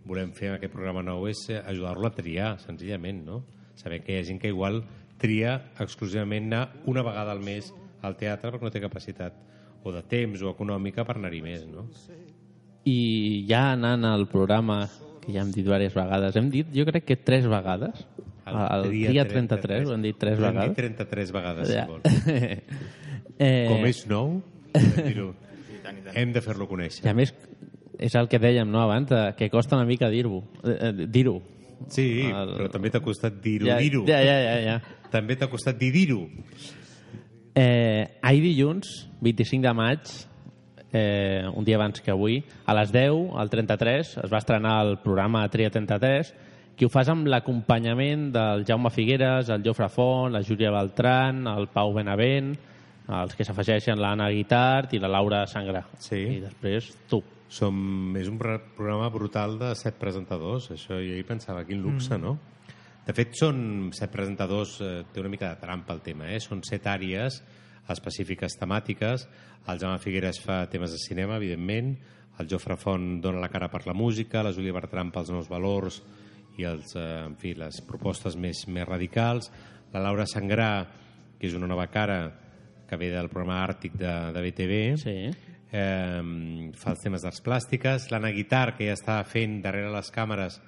volem fer en aquest programa nou és ajudar-lo a triar, senzillament, no? Saber que hi ha gent que igual tria exclusivament anar una vegada al mes al teatre perquè no té capacitat o de temps o econòmica per anar-hi més, no? I ja anant al programa, que ja hem dit diverses vegades, hem dit, jo crec que tres vegades, el, dia 33, ho hem dit tres Ho hem vegades. dit 33 vegades, Ja. si vols. [LAUGHS] eh, Com és nou, dir-ho. [LAUGHS] hem de fer-lo conèixer. I a més, és el que dèiem no, abans, eh, que costa una mica dir-ho. Eh, eh, dir-ho. Sí, El- però també t'ha costat dir-ho, Ja, dir-ho. ja, ja, ja, ja. També t'ha costat dir dir-ho. Eh, ahir dilluns, 25 de maig, eh, un dia abans que avui, a les 10, al 33, es va estrenar el programa Tria 33, que ho fas amb l'acompanyament del Jaume Figueres, el Jofre Font, la Júlia Beltran, el Pau Benavent, els que s'afegeixen l'Anna Guitart i la Laura Sangra. Sí. I després tu. Som, és un pro- programa brutal de set presentadors. Això jo hi pensava, quin luxe, mm. no? De fet, són set presentadors, eh, té una mica de trampa el tema, eh? Són set àrees específiques temàtiques. El Jaume Figueres fa temes de cinema, evidentment. El Jofre Font dona la cara per la música, la Júlia Bertran pels nous valors i els, eh, en fi, les propostes més, més radicals. La Laura Sangrà, que és una nova cara, que ve del programa Àrtic de, de BTV. Sí. Eh, fa els temes d'arts plàstiques. L'Anna Guitar, que ja està fent darrere les càmeres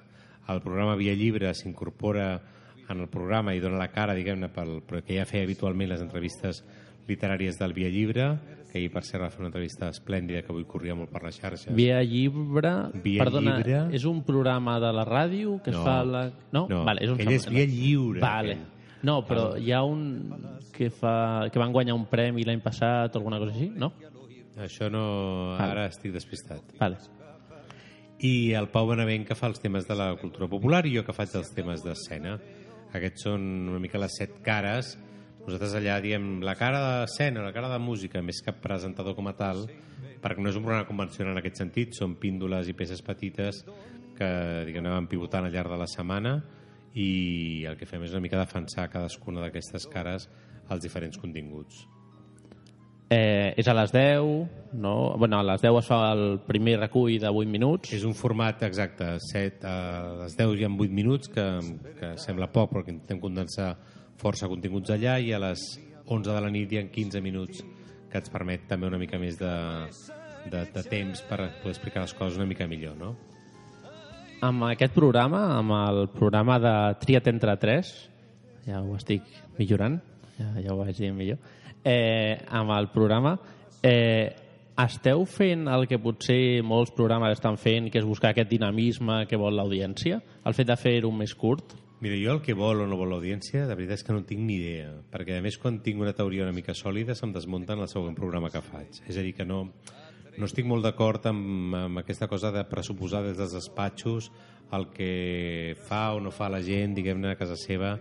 el programa Via Llibre, s'incorpora en el programa i dona la cara, diguem-ne, pel, però que ja feia habitualment les entrevistes literàries del Via Llibre, que ahir, per cert, va fer una entrevista esplèndida que avui corria molt per les xarxes. Via Llibre... Via Perdona, Llibre. és un programa de la ràdio que es No. fa... La... No? No, Vale, és un ell és Via Lliure, Vale. aquell. No, però hi ha un que, fa, que van guanyar un premi l'any passat o alguna cosa així, no? Això no... Ara estic despistat. Vale. I el Pau Benavent que fa els temes de la cultura popular i jo que faig els temes d'escena. Aquests són una mica les set cares. Nosaltres allà diem la cara d'escena, la cara de música, més que presentador com a tal, perquè no és un programa convencional en aquest sentit, són píndoles i peces petites que diguem, van pivotant al llarg de la setmana i el que fem és una mica defensar cadascuna d'aquestes cares als diferents continguts. Eh, és a les 10, no? Bueno, a les 10 es fa el primer recull de 8 minuts. És un format exacte, 7, a les 10 hi ha 8 minuts, que, que sembla poc, però que intentem condensar força continguts allà, i a les 11 de la nit hi ha 15 minuts, que ens permet també una mica més de, de, de temps per poder explicar les coses una mica millor, no? Amb aquest programa, amb el programa de Triat entre 3, ja ho estic millorant, ja, ja ho vaig dir millor, eh, amb el programa, eh, esteu fent el que potser molts programes estan fent, que és buscar aquest dinamisme que vol l'audiència? El fet de fer-ho més curt? Mira, jo el que vol o no vol l'audiència, de veritat és que no tinc ni idea, perquè a més quan tinc una teoria una mica sòlida se'm desmunta en el següent programa que faig. És a dir, que no, no estic molt d'acord amb, amb aquesta cosa de pressuposar des dels despatxos el que fa o no fa la gent, diguem-ne, a casa seva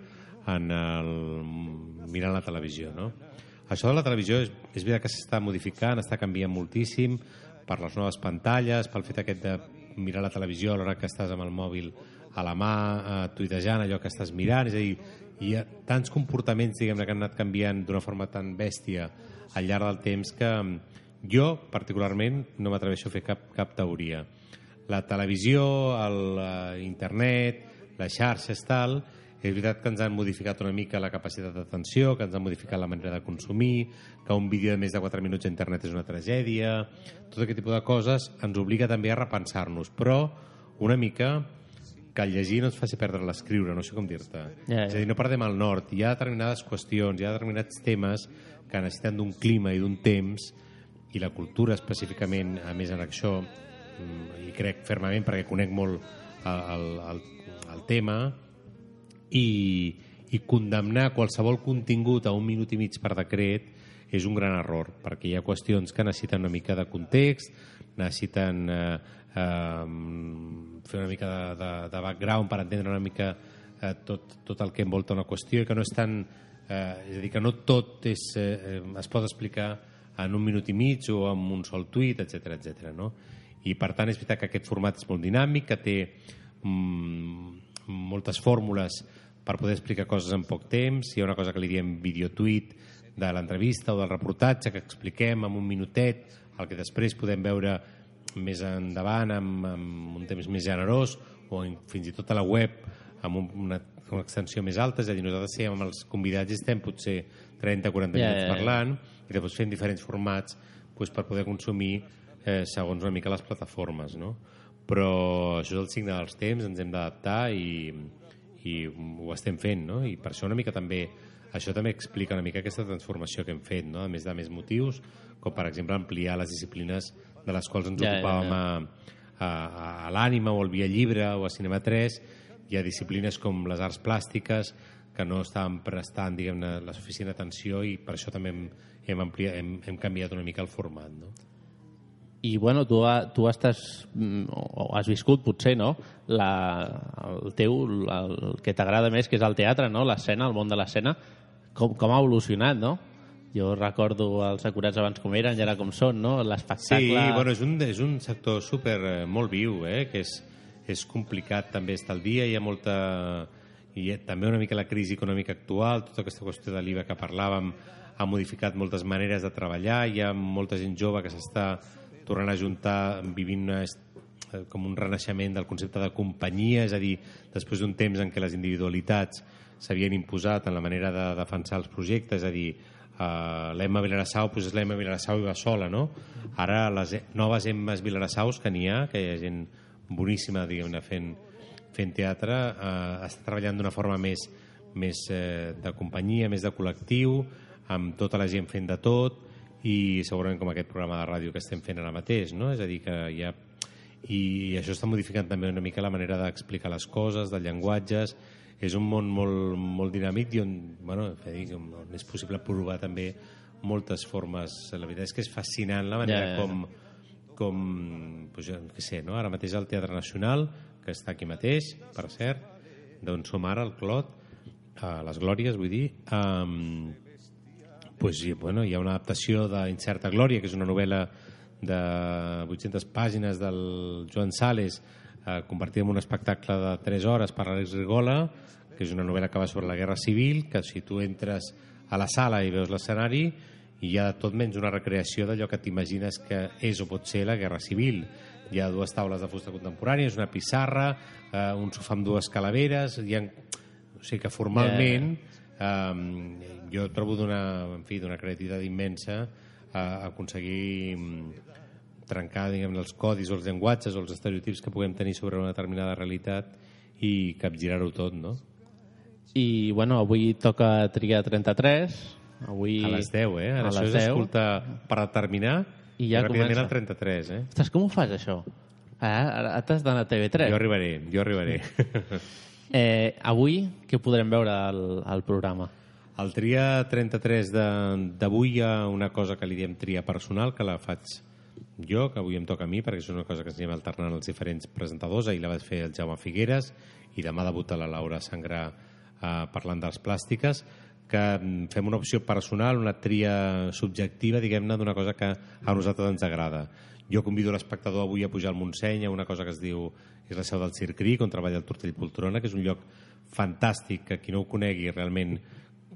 en el, mirant la televisió, no? Això de la televisió és, és veritat que s'està modificant, està canviant moltíssim per les noves pantalles, pel fet aquest de mirar la televisió a l'hora que estàs amb el mòbil a la mà, eh, tuitejant allò que estàs mirant, és a dir, hi ha tants comportaments diguem que han anat canviant d'una forma tan bèstia al llarg del temps que mm, jo, particularment, no m'atreveixo a fer cap, cap teoria. La televisió, el, eh, les xarxes, tal, és veritat que ens han modificat una mica la capacitat d'atenció, que ens han modificat la manera de consumir, que un vídeo de més de 4 minuts a internet és una tragèdia, tot aquest tipus de coses ens obliga també a repensar-nos, però una mica que el llegir no ens faci perdre l'escriure, no sé com dir-te. Ja, ja. És a dir, no perdem el nord. Hi ha determinades qüestions, hi ha determinats temes que necessiten d'un clima i d'un temps, i la cultura específicament, a més en això, mm, i crec fermament perquè conec molt el, el, el, el tema, i, i condemnar qualsevol contingut a un minut i mig per decret és un gran error, perquè hi ha qüestions que necessiten una mica de context, necessiten eh, eh, fer una mica de, de, de background per entendre una mica eh, tot, tot el que envolta una qüestió i que no és tan... Eh, és a dir, que no tot és, eh, es pot explicar en un minut i mig o amb un sol tuit, etc etc. no? I per tant és veritat que aquest format és molt dinàmic, que té mm, moltes fórmules per poder explicar coses en poc temps. Hi ha una cosa que li diem videotuit de l'entrevista o del reportatge que expliquem en un minutet, el que després podem veure més endavant amb, amb un temps més generós o en, fins i tot a la web amb un, una, una extensió més alta, és a dir, nosaltres sí, amb els convidats estem potser 30-40 Ja, minuts ja, ja. parlant i després fent diferents formats doncs, per poder consumir eh, segons una mica les plataformes, no? Però això és el signe dels temps, ens hem d'adaptar i, i ho estem fent, no? I per això una mica també això també explica una mica aquesta transformació que hem fet, no? A més de més motius, com per exemple ampliar les disciplines de les quals ens Ja, ja, ocupàvem ja. a, a, a l'Ànima o al Via Llibre o a Cinema 3 hi ha disciplines com les arts plàstiques que no estaven prestant diguem-ne la suficient atenció i per això també hem, hem, ampliat, hem, hem canviat una mica el format no? I bueno, tu, ha- tu estàs, mm, o has viscut potser, no? La, el teu, el, el que t'agrada més, que és el teatre, no? L'escena, el món de l'escena, com, com ha evolucionat, no? Jo recordo els acurats abans com eren i ara com són, no? Sí, L'espectacle... bueno, és un, és un sector super eh, molt viu, eh? que és, és complicat també estar al dia, hi ha molta... I també una mica la crisi econòmica actual, tota aquesta qüestió de l'IVA que parlàvem ha modificat moltes maneres de treballar, hi ha molta gent jove que s'està tornant a juntar vivint una, eh, com un renaixement del concepte de companyia, és a dir, després d'un temps en què les individualitats s'havien imposat en la manera de defensar els projectes, és a dir, uh, l'Emma Vilarassau doncs és l'Emma Vilarassau i va sola, no? Ara les e- noves Emmes Vilarassaus que n'hi ha, que hi ha gent boníssima, diguem-ne, fent, fent teatre, uh, està treballant d'una forma més, més eh, de companyia, més de col·lectiu, amb tota la gent fent de tot, i segurament com aquest programa de ràdio que estem fent ara mateix, no? És a dir, que hi ha i això està modificant també una mica la manera d'explicar les coses, dels llenguatges és un món molt, molt dinàmic i on, bueno, dic, on és possible provar també moltes formes la veritat és que és fascinant la manera Ja, ja, ja. com com, pues, jo què sé, no? ara mateix al Teatre Nacional, que està aquí mateix, per cert, d'on som ara, al Clot, a les Glòries, vull dir, um, pues, i, bueno, hi ha una adaptació d'Incerta Glòria, que és una novel·la de 800 pàgines del Joan Sales, eh, convertida en un espectacle de 3 hores per Àlex Rigola, que és una novel·la que va sobre la Guerra Civil, que si tu entres a la sala i veus l'escenari, hi ha tot menys una recreació d'allò que t'imagines que és o pot ser la Guerra Civil. Hi ha dues taules de fusta contemporànies, una pissarra, eh, un sofà amb dues calaveres, hi ha... O sigui que formalment eh, jo trobo d'una en fi, creativitat immensa a aconseguir mm, trencar diguem, els codis o els llenguatges o els estereotips que puguem tenir sobre una determinada realitat i capgirar-ho tot, no? I, bueno, avui toca triar 33. Avui... A les 10, eh? A Ara això les és 10. escoltar per determinar I ja ràpidament comença. al 33, eh? Ostres, com ho fas, això? Ah, ara t'has d'anar a TV3. Jo arribaré, jo arribaré. [LAUGHS] Eh, avui, què podrem veure al, al programa? Al tria 33 de- d'avui hi ha una cosa que li diem tria personal, que la faig jo, que avui em toca a mi, perquè és una cosa que ens anem alternant els diferents presentadors. Ahir la va fer el Jaume Figueres i demà debuta la Laura Sangrà eh, parlant dels plàstiques que mm, fem una opció personal, una tria subjectiva, diguem-ne, d'una cosa que a nosaltres ens agrada. Jo convido l'espectador avui a pujar al Montseny a una cosa que es diu és la seu del Circri, on treballa el Tortell Poltrona, que és un lloc fantàstic, que qui no ho conegui realment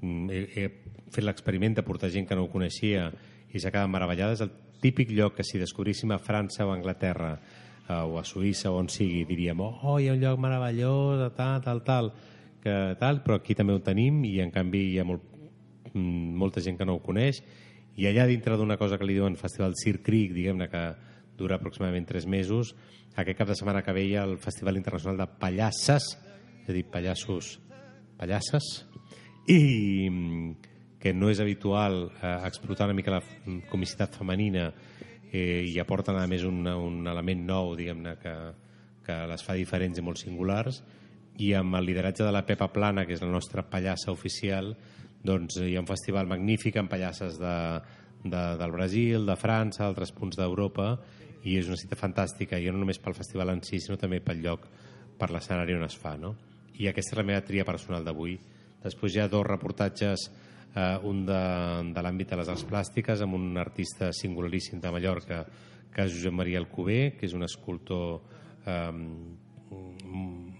mm, he, he fet l'experiment de portar gent que no ho coneixia i s'ha quedat meravellada. És el típic lloc que si descobríssim a França o a Anglaterra eh, o a Suïssa o on sigui, diríem oh, hi ha un lloc meravellós, tal, tal, tal, que tal, però aquí també ho tenim i en canvi hi ha molt, mm, molta gent que no ho coneix. I allà dintre d'una cosa que li diuen Festival Circ Creek, diguem-ne que dura aproximadament tres mesos, aquest cap de setmana que ve hi ha el Festival Internacional de Pallasses, és a dir, pallassos, pallasses, i mm, que no és habitual eh, explotar una mica la comicitat femenina eh, i aporten a més un, un element nou, diguem-ne, que, que les fa diferents i molt singulars, i amb el lideratge de la Pepa Plana, que és la nostra pallassa oficial, doncs hi ha un festival magnífic amb pallasses de, de, del Brasil, de França, d'altres punts d'Europa, i és una cita fantàstica, i no només pel festival en si, sinó també pel lloc, per l'escenari on es fa, no? I aquesta és la meva tria personal d'avui. Després hi ha dos reportatges, eh, un de, de l'àmbit de les arts plàstiques, amb un artista singularíssim de Mallorca, que és Josep Maria Alcubé, que és un escultor eh,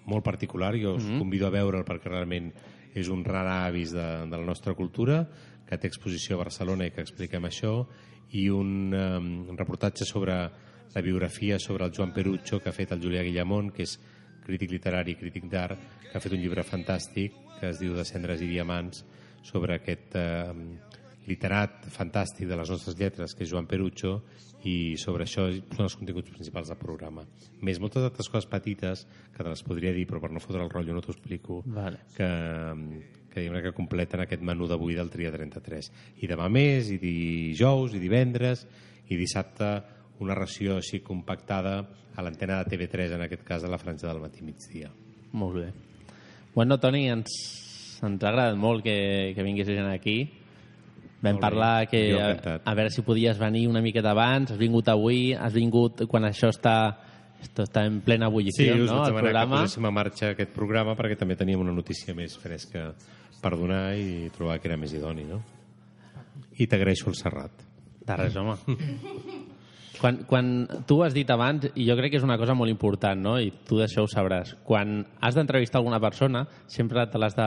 molt particular. Jo us convido a veure'l perquè realment és un rar avis de, de la nostra cultura, que té exposició a Barcelona i que expliquem això, i un, eh, un reportatge sobre la biografia sobre el Joan Perucho que ha fet el Julià Guillamont, que és crític literari i crític d'art, que ha fet un llibre fantàstic que es diu De cendres i diamants, sobre aquest eh, literat fantàstic de les nostres lletres, que és Joan Perucho, i sobre això són els continguts principals del programa. Més moltes altres coses petites, que te les podria dir, però per no fotre el rotllo no t'ho explico, Vale. que, que, que completen aquest menú d'avui del Tria 33. I demà més, i dijous, i divendres, i dissabte una ració així compactada a l'antena de TV3, en aquest cas a la franja del matí migdia. Molt bé. Bueno, Toni, ens, ens ha agradat molt que, que vinguis aquí. Vam parlar que a, a veure si podies venir una miqueta abans. Has vingut avui, has vingut quan això està, esto està en plena Sí, ebullició, us no? vaig El demanar programa. que poséssim a marxa aquest programa perquè també teníem una notícia més fresca per donar i trobar que era més idoni, no? I t'agraeixo el Serrat. De res, home. [LAUGHS] Quan, quan tu has dit abans, i jo crec que és una cosa molt important, no? i tu d'això ho sabràs, quan has d'entrevistar alguna persona, sempre te l'has de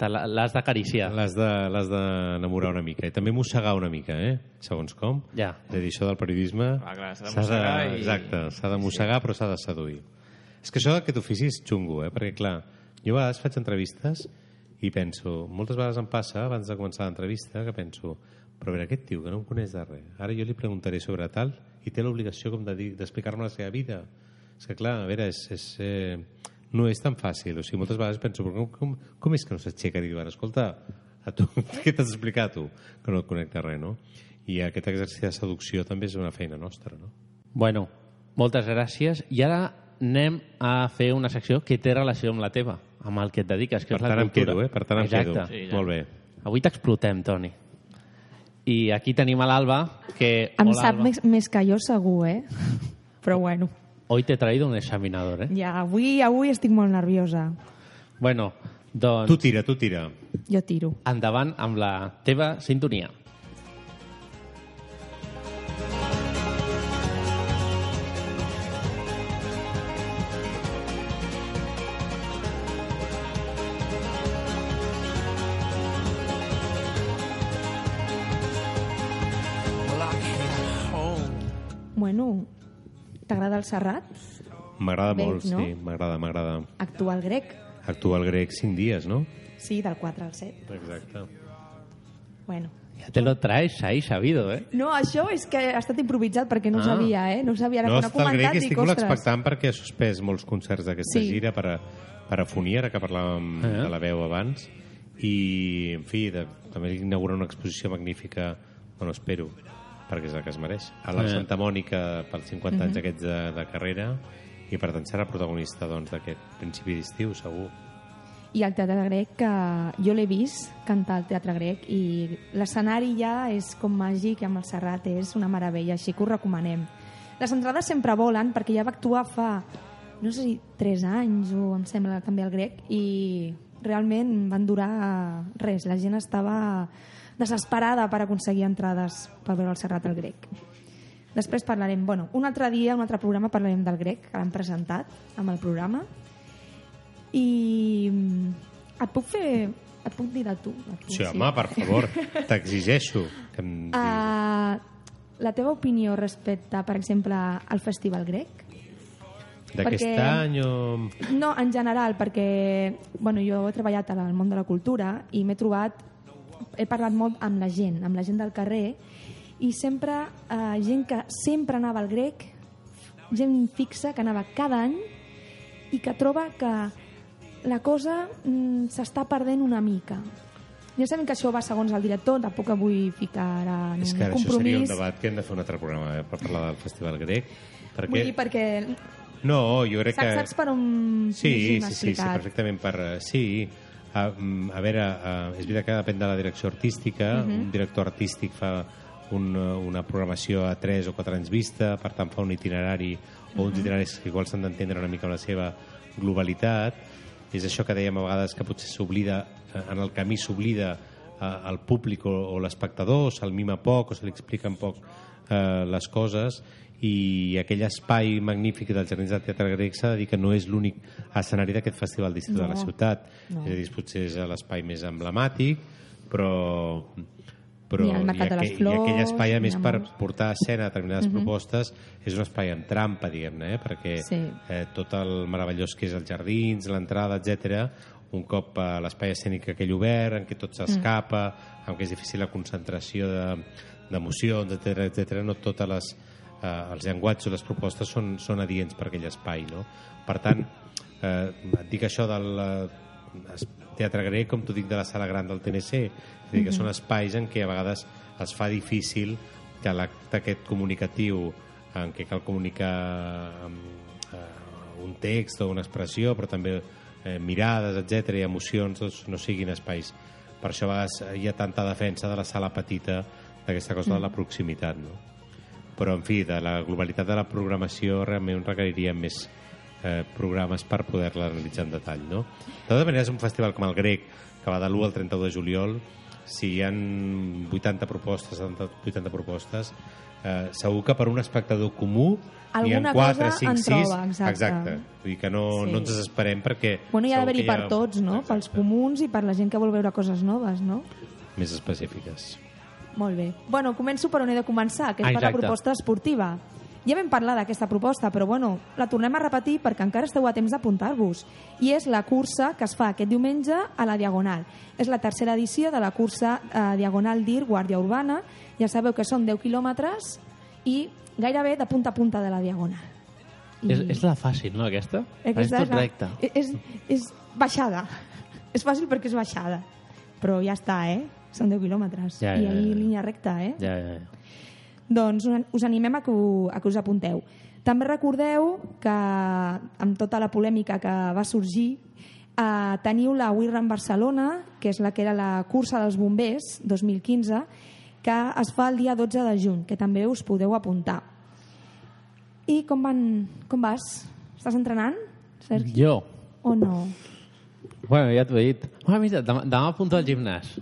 l'has d'acariciar. L'has de- d'enamorar una mica i també mossegar una mica, eh? Segons com. Ja. És a dir, això del periodisme... Clar, clar, s'ha de mossegar i- Exacte, s'ha de mossegar però s'ha de seduir. És que això d'aquest ofici és xungo, eh? Perquè, clar, jo a vegades faig entrevistes i penso, moltes vegades em passa, abans de començar l'entrevista, que penso, però a veure, aquest tio que no em coneix de res, ara jo li preguntaré sobre tal i té l'obligació com de dir- d'explicar-me la seva vida. És que, clar, a veure, és, és, eh, no és tan fàcil. O sigui, moltes vegades penso, però com, com, com és que no s'aixeca i diu, ara, escolta, a tu, [LAUGHS] què t'has explicat tu? Que no et conec de res, no? I aquest exercici de seducció també és una feina nostra, no? Bueno, moltes gràcies. I ara anem a fer una secció que té relació amb la teva, amb el que et dediques, que Per és la tant em cultura. quedo, eh? Per tant em Exacte. quedo. Sí, Molt bé. Avui t'explotem, Toni. I aquí tenim a l'Alba, que... Em Hola, sap Alba. més, més que jo segur, eh? [LAUGHS] Però bueno, Hoy te he traído un examinador, eh? ja avui, avui estic molt nerviosa. Bueno, doncs... Tu tira, tu tira. Jo tiro. Endavant amb la teva sintonia. T'agrada el Serrat? M'agrada molt, no? sí, m'agrada, m'agrada. Actual grec? Actua el grec 5 dies, no? Sí, del 4 al 7. Exacte. Bueno. Ja te lo traes ahí, sabido, eh? No, això és que ha estat improvisat perquè no ho Ah. sabia, eh? No ho sabia, ara No, quan ha està el grec comentat i dic, estic molt ostres. expectant perquè ha suspès molts concerts d'aquesta Sí. gira per a, per a Fonia, ara que parlàvem Eh. de la veu abans, i, en fi, de, també inaugura una exposició magnífica, bueno, espero, perquè és la que es mereix, a la Eh. Santa Mònica pels 50 Mhm. anys aquests de, de carrera, i per tant serà protagonista doncs, d'aquest principi d'estiu, segur. I el teatre grec, que jo l'he vist cantar al teatre grec i l'escenari ja és com màgic i amb el Serrat és una meravella, així que ho recomanem. Les entrades sempre volen perquè ja va actuar fa, no sé si 3 anys o em sembla també el grec i realment van durar res, la gent estava desesperada per aconseguir entrades per veure el Serrat al grec. Després parlarem, bueno, un altre dia, un altre programa parlarem del grec, que l'hem presentat amb el programa. I mm, et puc fer... Et puc dir de tu? De tu Sí, home, per favor, t'exigeixo que em diguis. Uh, la teva opinió respecte, per exemple, al Festival Grec? D'aquest perquè- any o... No, en general, perquè bueno, jo he treballat al món de la cultura i m'he trobat, he parlat molt amb la gent, amb la gent del carrer, i sempre eh, gent que sempre anava al grec, gent fixa que anava cada any i que troba que la cosa mm, s'està perdent una mica. Ja sabem que això va segons el director, tampoc vull ficar ara en És que ara això seria un compromís. debat que hem de fer un altre programa eh, per parlar del Festival Grec. Perquè... Vull dir, perquè No, jo crec saps, que... saps per on Sí, sí, sí, sí, perfectament. Per, eh, sí, a, mm, a veure, uh, és veritat que depèn de la direcció artística. Mhm. Un director artístic fa un, eh, una programació a 3 o 4 anys vista, per tant fa un itinerari o uns Mhm. itineraris que igual s'han d'entendre una mica amb la seva globalitat. És això que dèiem a vegades que potser s'oblida, eh, en el camí s'oblida eh, el públic o, o l'espectador, se'l mima poc o se li expliquen poc eh, les coses i aquell espai magnífic dels Jardins del Teatre Grec s'ha de dir que no és l'únic escenari d'aquest festival d'estiu de la No, ciutat. no. És a dir, potser és l'espai més emblemàtic, però però el Mercat de les i aquell Flors, espai, a més, per portar a escena determinades Mhm. propostes, és un espai amb trampa, diguem-ne, eh? perquè Sí. eh, tot el meravellós que és els jardins, l'entrada, etc, un cop a l'espai escènic aquell obert, en què tot s'escapa, Mm. en què és difícil la concentració de- d'emocions, etc etc, no totes les, eh, els llenguatges o les propostes són, són adients per aquell espai. No? Per tant, eh, et dic això del eh, teatre grec, com t'ho dic de la sala gran del TNC, és dir, que són espais en què a vegades es fa difícil que l'acte aquest comunicatiu en què cal comunicar amb, eh, un text o una expressió, però també eh, mirades, etc i emocions, doncs, no siguin espais. Per això a vegades hi ha tanta defensa de la sala petita d'aquesta cosa de la proximitat, no? Però, en fi, de la globalitat de la programació realment requeriria més eh, programes per poder-la analitzar en detall, no? De totes maneres, un festival com el grec, que va de l'1 al 31 de juliol, si hi ha 80 propostes, 70, 80 propostes, eh, segur que per un espectador comú n'hi ha Alguna 4, cosa 5, en 6... troba, exacte. exacte. Vull dir que no, Sí. no ens desesperem perquè... Bueno, hi ha d'haver-hi hi per ha tots, no? Pels comuns i per la gent que vol veure coses noves, no? Més específiques. Molt bé. Bueno, començo per on he de començar, que és per la Exacte. proposta esportiva. Ja vam parlar d'aquesta proposta, però bueno, la tornem a repetir perquè encara esteu a temps d'apuntar-vos. I és la cursa que es fa aquest diumenge a la Diagonal. És la tercera edició de la cursa eh, Diagonal DIR Guàrdia Urbana. Ja sabeu que són 10 quilòmetres i gairebé de punta a punta de la Diagonal. És, és la fàcil, no, aquesta? Aquesta és tot la- recte. És, és baixada. És fàcil perquè és baixada. Però ja està, eh? Són 10 quilòmetres. Ja, I ja, ahir ja. línia recta, eh? Ja, ja, ja. Doncs us- animem a que, ho, a que us apunteu. També recordeu que amb tota la polèmica que va sorgir eh, teniu la We Run Barcelona, que és la que era la cursa dels bombers 2015, que es fa el dia 12 de juny, que també us podeu apuntar. I com, van, com vas? Estàs entrenant, Sergi? Jo? O no? Bueno, ja t'ho he dit. Ah, mira, demà, demà apunto al gimnàs.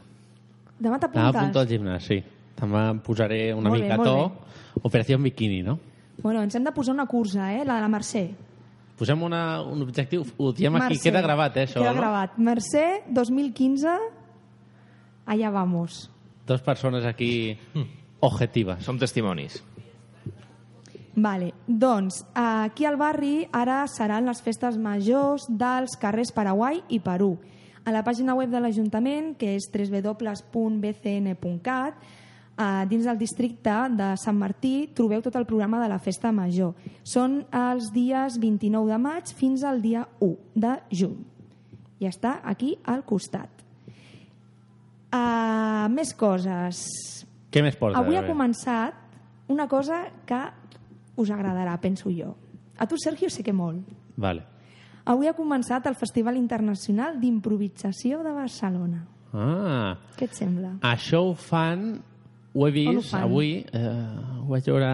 Demà Demà t'apuntes? apunto al gimnàs, sí. Demà em posaré una Molt bé, mica molt to. Operació bikini, no? Bueno, ens hem de posar una cursa, eh? La de la Mercè. Posem una, un objectiu, ho diem aquí, Mercè. queda gravat, eh, això, Queda no? gravat. Mercè 2015, allà vamos. Dos persones aquí objectives. Som testimonis. Vale, doncs aquí al barri ara seran les festes majors dels carrers Paraguai i Perú. A la pàgina web de l'Ajuntament, que és www.bcn.cat, eh, dins del districte de Sant Martí trobeu tot el programa de la festa major. Són els dies 29 de maig fins al dia 1 de juny. I està aquí al costat. Uh, més coses. Què més porta? Avui ha començat una cosa que us agradarà, penso jo. A tu, Sergio, sé que molt. Vale. Avui ha començat el Festival Internacional d'Improvisació de Barcelona. Ah, Què et sembla? això ho fan... Ho he ho vist fan? avui, eh, ho vaig veure...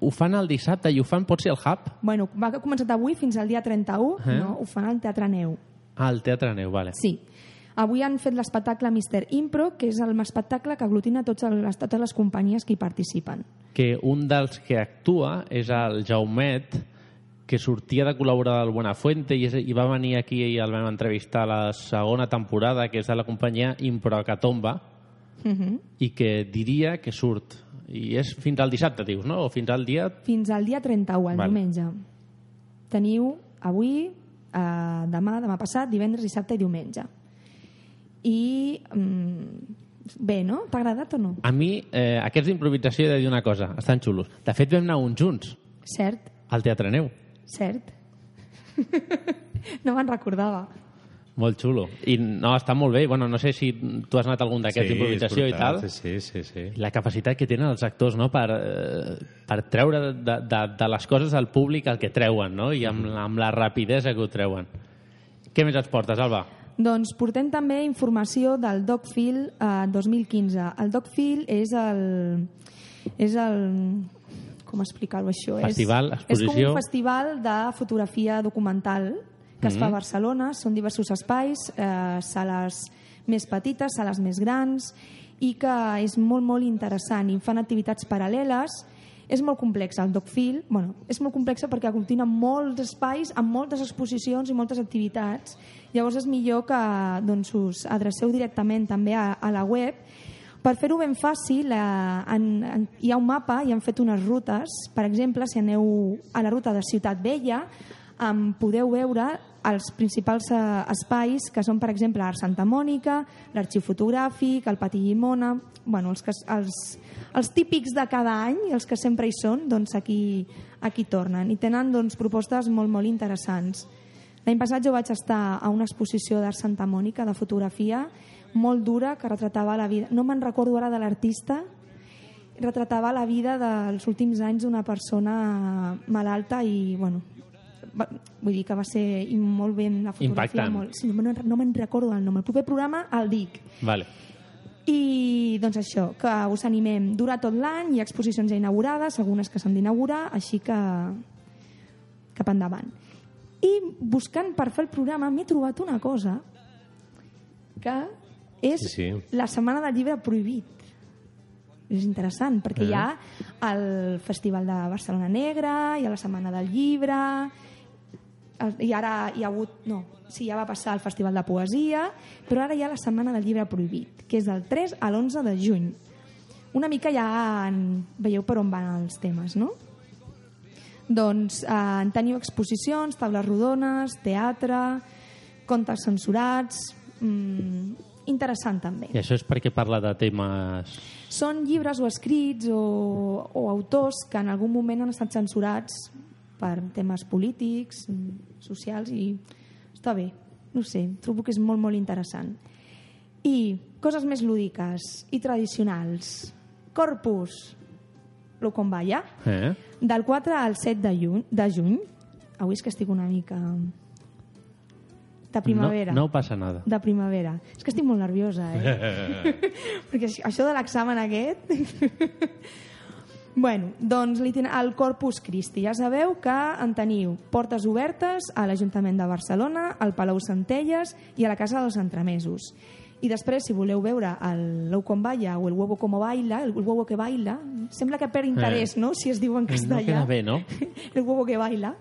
Ho fan el dissabte i ho fan, pot ser el Hub? Bueno, va ha començat avui fins al dia 31, Eh? no? Ho fan al Teatre Neu. Ah, el Teatre Neu, vale. Sí. Avui han fet l'espectacle Mr. Impro, que és el espectacle que aglutina tots les, totes les companyies que hi participen. Que un dels que actua és el Jaumet, que sortia de col·laborador del Buenafuente i, i va venir aquí i el vam entrevistar a la segona temporada, que és de la companyia Improcatomba, Uh -huh. i que diria que surt. I és fins al dissabte, dius, no? O fins al dia... Fins al dia 31, el Vale. diumenge. Teniu avui, eh, demà, demà passat, divendres, dissabte i diumenge. I mm, bé, no? T'ha agradat o no? A mi, eh, aquests d'improvisació, he de dir una cosa, estan xulos. De fet, vam anar uns junts Cert, al Teatre Neu. Cert. no me'n recordava. Molt xulo. I no, està molt bé. Bueno, no sé si tu has anat a algun d'aquests d'improvisació i tal. Sí, sí, sí. La capacitat que tenen els actors no? per, eh, per treure de, de, de les coses al públic el que treuen, no? I amb, amb la rapidesa que ho treuen. Què més ens portes, Alba? Doncs portem també informació del DocFil eh, 2015. El DocFil és el... És el com explicar-ho això? Festival, és, És com exposició. un festival de fotografia documental que es fa a Mhm. Barcelona. Són diversos espais, eh, sales més petites, sales més grans, i que és molt, molt interessant. I fan activitats paral·leles. És molt complex el DocFil. Bueno, és molt complexa perquè aglutina molts espais amb moltes exposicions i moltes activitats. Llavors és millor que doncs, us adreceu directament també a, a la web. Per fer-ho ben fàcil, eh, en, en, hi ha un mapa i han fet unes rutes. Per exemple, si aneu a la ruta de Ciutat Vella, em podeu veure els principals eh, espais que són, per exemple, Art Santa Mònica, l'Arxiu Fotogràfic, el Pati Llimona... Bueno, els, que, els, els típics de cada any, els que sempre hi són, doncs aquí, aquí tornen. I tenen doncs, propostes molt, molt interessants. L'any passat jo vaig estar a una exposició d'Art Santa Mònica de fotografia molt dura que retratava la vida... No me'n recordo ara de l'artista, retratava la vida dels últims anys d'una persona malalta i, bueno, va, vull dir que va ser molt ben la fotografia. Impactant. Molt, sí, no me'n no me'n recordo el nom. El proper programa el dic. Vale. I doncs això, que us animem. Dura tot l'any, hi ha exposicions ja inaugurades, algunes que s'han d'inaugurar, així que cap endavant. I buscant per fer el programa m'he trobat una cosa que és Sí, sí. la Setmana del Llibre Prohibit. És interessant, perquè Eh. hi ha el Festival de Barcelona Negra, hi ha la Setmana del Llibre, i ara hi ha hagut... No, sí, ja va passar el Festival de Poesia, però ara hi ha la Setmana del Llibre Prohibit, que és del 3 a l'11 de juny. Una mica ja en... veieu per on van els temes, no? Doncs eh, en teniu exposicions, taules rodones, teatre, contes censurats... Mm, interessant també. I això és perquè parla de temes... Són llibres o escrits o, o autors que en algun moment han estat censurats per temes polítics, socials i està bé, no sé, trobo que és molt, molt interessant. I coses més lúdiques i tradicionals. Corpus, lo convalla, Eh? del 4 al 7 de juny, de juny. Avui és que estic una mica de primavera. No, no passa nada. De primavera. És que estic molt nerviosa, eh? [LAUGHS] Perquè això- de l'examen aquest... [LAUGHS] bueno, doncs el Corpus Christi. Ja sabeu que en teniu portes obertes a l'Ajuntament de Barcelona, al Palau Centelles i a la Casa dels Entremesos. I després, si voleu veure el Lou com balla o el huevo como baila, el huevo que baila, sembla que perd interès, Eh. no?, si es diu en No castellà queda bé, no? [LAUGHS] el huevo que baila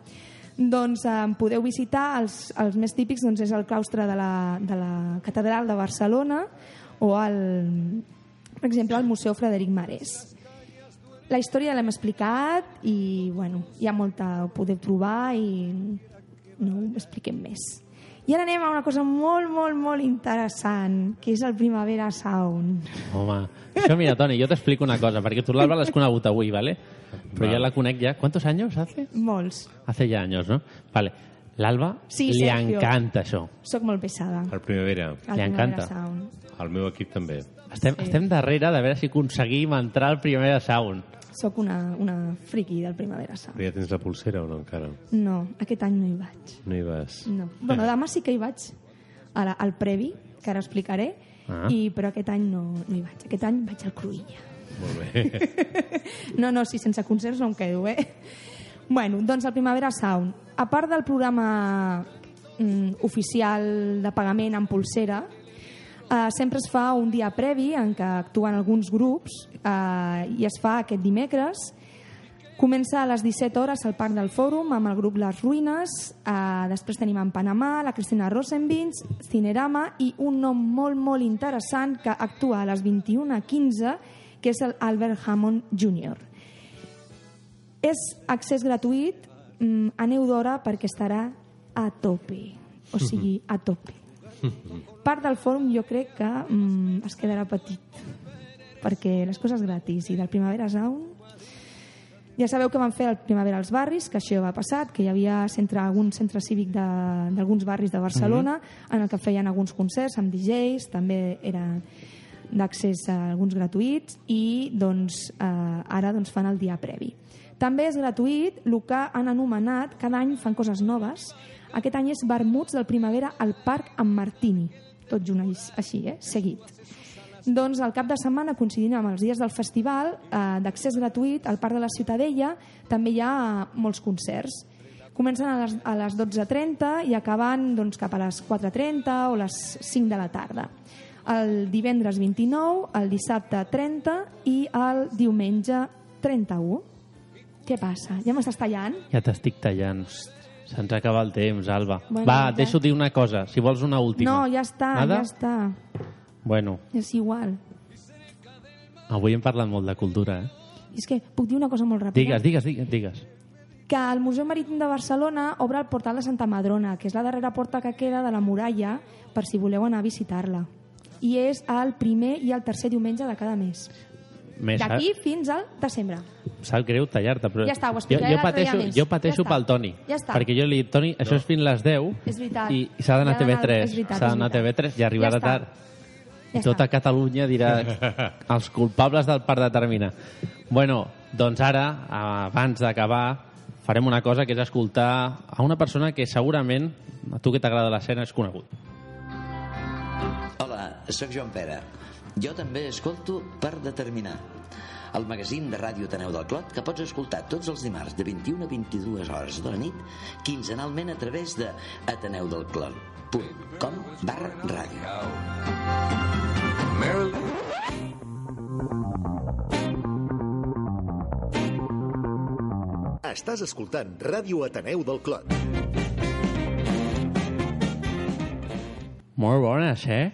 doncs eh, podeu visitar els, els més típics doncs és el claustre de la, de la catedral de Barcelona o el, per exemple el Museu Frederic Marès la història l'hem explicat i bueno, hi ha molta ho podeu trobar i no ho expliquem més i ara anem a una cosa molt, molt, molt interessant, que és el Primavera Sound. Home, això mira, Toni, jo t'explico una cosa, perquè tu l'Alba l'has conegut avui, ¿vale? Però ja la conec ja... ¿Cuántos años hace? Molts. Hace ya años, ¿no? Vale. L'Alba Sí, li Sergio. encanta això. Soc molt pesada. El Primavera. El Li Primavera encanta. Sound. El meu equip també. Estem, Sí. estem darrere de veure si aconseguim entrar al primer de sound. Soc una, una friki del Primavera Sound. Però ja tens la pulsera o no encara? No, aquest any no hi vaig. No hi vas. No. Bueno, demà sí que hi vaig, a la, al previ, que ara explicaré, Ah. i, però aquest any no, no hi vaig. Aquest any vaig al Cruïlla. Molt bé. [LAUGHS] No, no, si sense concerts no em quedo, eh? Bueno, doncs el Primavera Sound. A part del programa mm, oficial de pagament en pulsera, eh, sempre es fa un dia previ en què actuen alguns grups eh, i es fa aquest dimecres. Comença a les 17 hores al Parc del Fòrum amb el grup Les Ruïnes, eh, després tenim en Panamà, la Cristina Rosenvins, Cinerama i un nom molt, molt interessant que actua a les 21.15, que és el Albert Hammond Jr. És accés gratuït, mm, aneu d'hora perquè estarà a tope, o sigui, a tope. [LAUGHS] Part del fòrum jo crec que mm, es quedarà petit, perquè les coses gratis i del Primavera Sound ja sabeu que van fer el Primavera als barris, que això va passat, que hi havia centre, algun centre cívic de- d'alguns barris de Barcelona en el que feien alguns concerts amb DJs, també era d'accés a alguns gratuïts i doncs, eh, ara doncs, fan el dia previ. També és gratuït el que han anomenat, cada any fan coses noves, aquest any és vermuts del Primavera al Parc amb Martini, tot junt així, eh? seguit. Doncs el cap de setmana, coincidint amb els dies del festival, eh, d'accés gratuït al Parc de la Ciutadella, també hi ha eh, molts concerts. Comencen a les, a les 12.30 i acaben doncs, cap a les 4.30 o les 5 de la tarda. El divendres 29, el dissabte 30 i el diumenge 31. Què passa? Ja m'estàs tallant? Ja t'estic tallant. Se'ns acaba el temps, Alba. Bueno, Va, ja. deixo dir una cosa. Si vols una última. No, ja està, Nada? ja està. Bueno, És igual. avui hem parlat molt de cultura, eh? És que puc dir una cosa molt ràpida? Digues, digues, digues. digues. que el Museu Marítim de Barcelona obre el portal de Santa Madrona, que és la darrera porta que queda de la muralla per si voleu anar a visitar-la. I és el primer i el tercer diumenge de cada mes. Més, D'aquí fins al desembre. Sap greu tallar-te, però... Ja està, ho jo, explicaré jo l'altre dia pateixo, més. jo pateixo Ja està. pel Toni. Ja està. Perquè jo li dit, Toni, això és fins les 10 És veritat. i, i s'ha d'anar a Ja ha d'anar- TV3. és veritat, S'ha d'anar a veritat. TV3 i arribarà Ja està. tard. Ja I tota Catalunya dirà [LAUGHS] els culpables del parc de terminar. Bueno, doncs ara, abans d'acabar, farem una cosa que és escoltar a una persona que segurament, a tu que t'agrada l'escena, és conegut. Hola, sóc Joan Pere. Jo també escolto per determinar. El magazín de Ràdio Ateneu del Clot que pots escoltar tots els dimarts de 21 a 22 hores de la nit quinzenalment a través de ateneudelclot.com barra ràdio. Estàs escoltant Ràdio Ateneu del Clot. Molt bones, eh?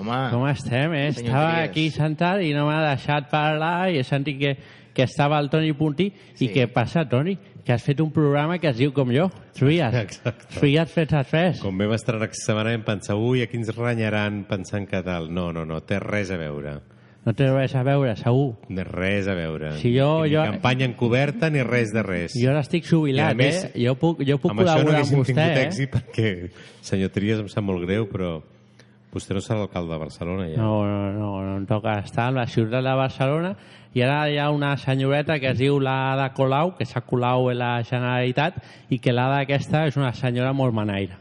Home, Com estem, eh? Estava Trias. aquí sentat i no m'ha deixat parlar i he sentit que, que estava el Toni Puntí i què passa, Toni? Que has fet un programa que es diu com jo, Triat. Exacte. Triat fet a tres. Com vam estar la setmana vam pensar, ui, aquí ens renyaran pensant que tal. No, no, no, té res a veure. No té res a veure, segur. Té res a veure. Si jo- ni jo- campanya encoberta ni res de res. Jo ara estic jubilat, I a més, eh? Jo puc, jo puc amb col·laborar amb vostè, tingut eh? èxit perquè, senyor Trias, em sap molt greu, però vostè no serà l'alcalde de Barcelona, ja. No, no, no, no em toca estar a la ciutat de Barcelona i ara hi ha una senyoreta que es diu l'Ada Colau, que s'ha colau en la Generalitat i que l'Ada aquesta és una senyora molt manaire.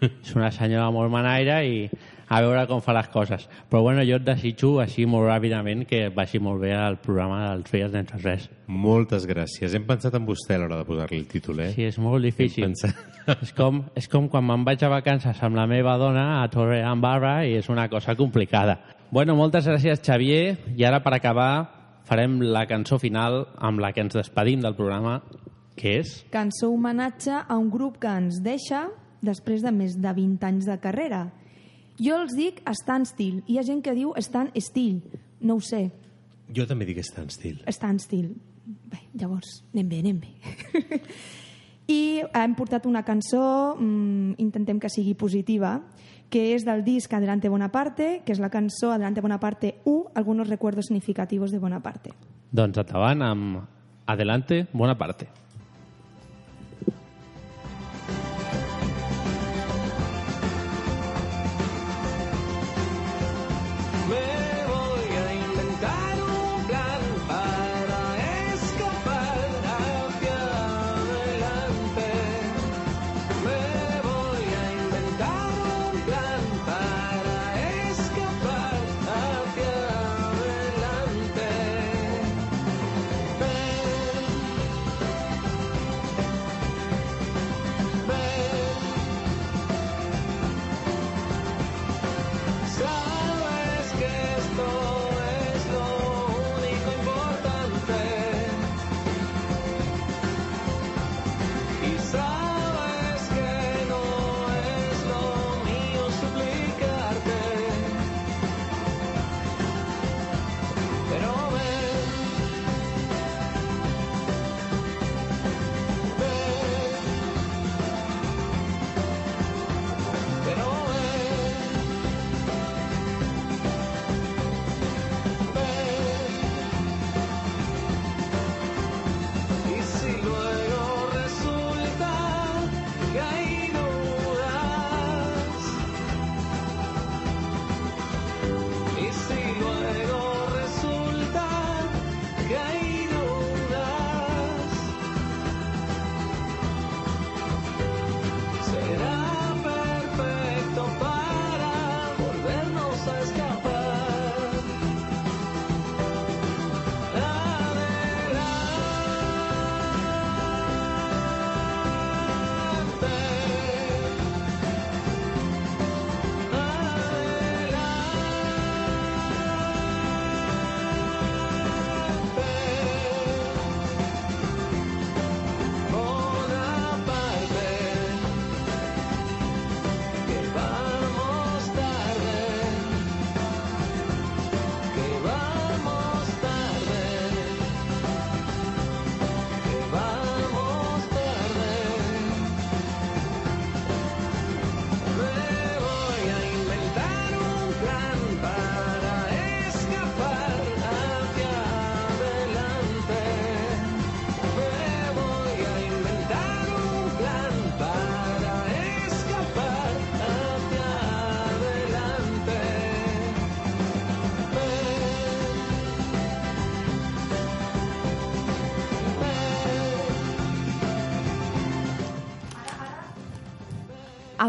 [LAUGHS] és una senyora molt manaire i a veure com fa les coses. Però bueno, jo et desitjo així molt ràpidament que vagi molt bé el programa dels Fies d'Entre Res. Moltes gràcies. Hem pensat en vostè a l'hora de posar-li el títol, eh? Sí, és molt difícil. Hem pensat... [LAUGHS] És com, és com quan me'n vaig a vacances amb la meva dona a Torre Barra i és una cosa complicada. Bueno, moltes gràcies, Xavier. I ara, per acabar, farem la cançó final amb la que ens despedim del programa, que és... Cançó homenatge a un grup que ens deixa després de més de 20 anys de carrera. Jo els dic standstill. Hi ha gent que diu stand still. No ho sé. Jo també dic standstill. Standstill. Bé, llavors, anem bé, anem bé. [LAUGHS] I hem portat una cançó, mmm, intentem que sigui positiva, que és del disc Adelante Bonaparte, que és la cançó Adelante Bonaparte 1, algunos recuerdos significativos de Bonaparte. Doncs endavant amb Adelante, bona parte.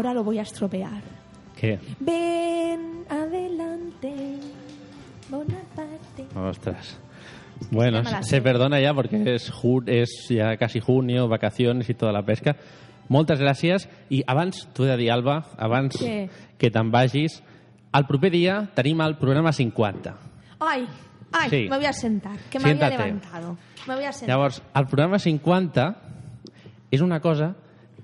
Ahora lo voy a estropear. Què? Ven, adelante, Bonaparte. Ostras. Bueno, se perdona ya porque es, ju- es ya casi junio, vacaciones y toda la pesca. Moltes gràcies. I abans, t'ho he de dir, Alba, abans Què? que te'n vagis, el proper dia tenim el programa 50. Ay, ay, Sí. me voy a sentar, que me había Siéntate. levantado. Me voy a sentar. Llavors, el programa 50 és una cosa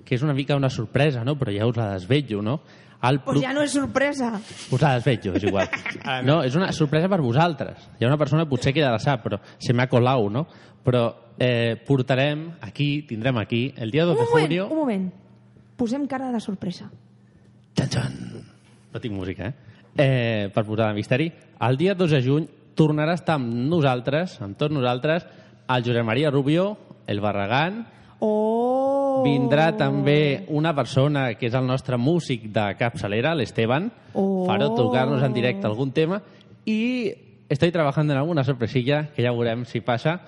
que és una mica una sorpresa, no? però ja us la desvetllo. No? El Pues ja no és sorpresa. Us la desveig jo, és igual. [LAUGHS] No, és una sorpresa per vosaltres. Hi ha una persona que potser que ja la sap, però se m'ha colau, no? Però eh, portarem aquí, tindrem aquí, el dia 2 Un de moment, junio... un moment. Posem cara de sorpresa. No tinc música, eh? eh per posar de misteri. El dia 2 de juny tornarà a estar amb nosaltres, amb tots nosaltres, el Josep Maria Rubio, el Barragán, Oh! Vindrà també una persona que és el nostre músic de capçalera, l'Esteban. Oh. Farà tocar-nos en directe algun tema i estoy trabajando en alguna sorpresilla que ja veurem si passa.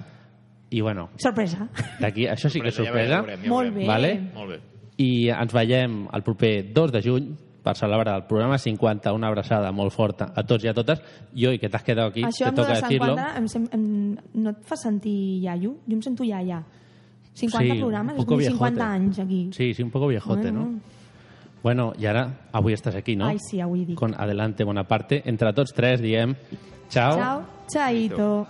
I bueno, Sorpresa. d'aquí, això sí que és sorpresa. ja veurem, ja Molt veurem. bé. Vale? Molt bé. I ens veiem el proper 2 de juny per celebrar el programa 50, una abraçada molt forta a tots i a totes. Jo, i que t'has quedat aquí, Això te toca decirlo. Quadre em, em, no et fa sentir iaio? Jo em sento iaia. 50 Sí, programes, un és poco com 50 viejote. anys aquí. Sí, sí, un poco viejote, Bueno. ¿no? Bueno, i ara, avui estàs aquí, no? Ai, sí, avui dic. Con Adelante Bonaparte. Entre tots tres diem... Ciao. Ciao, chaito.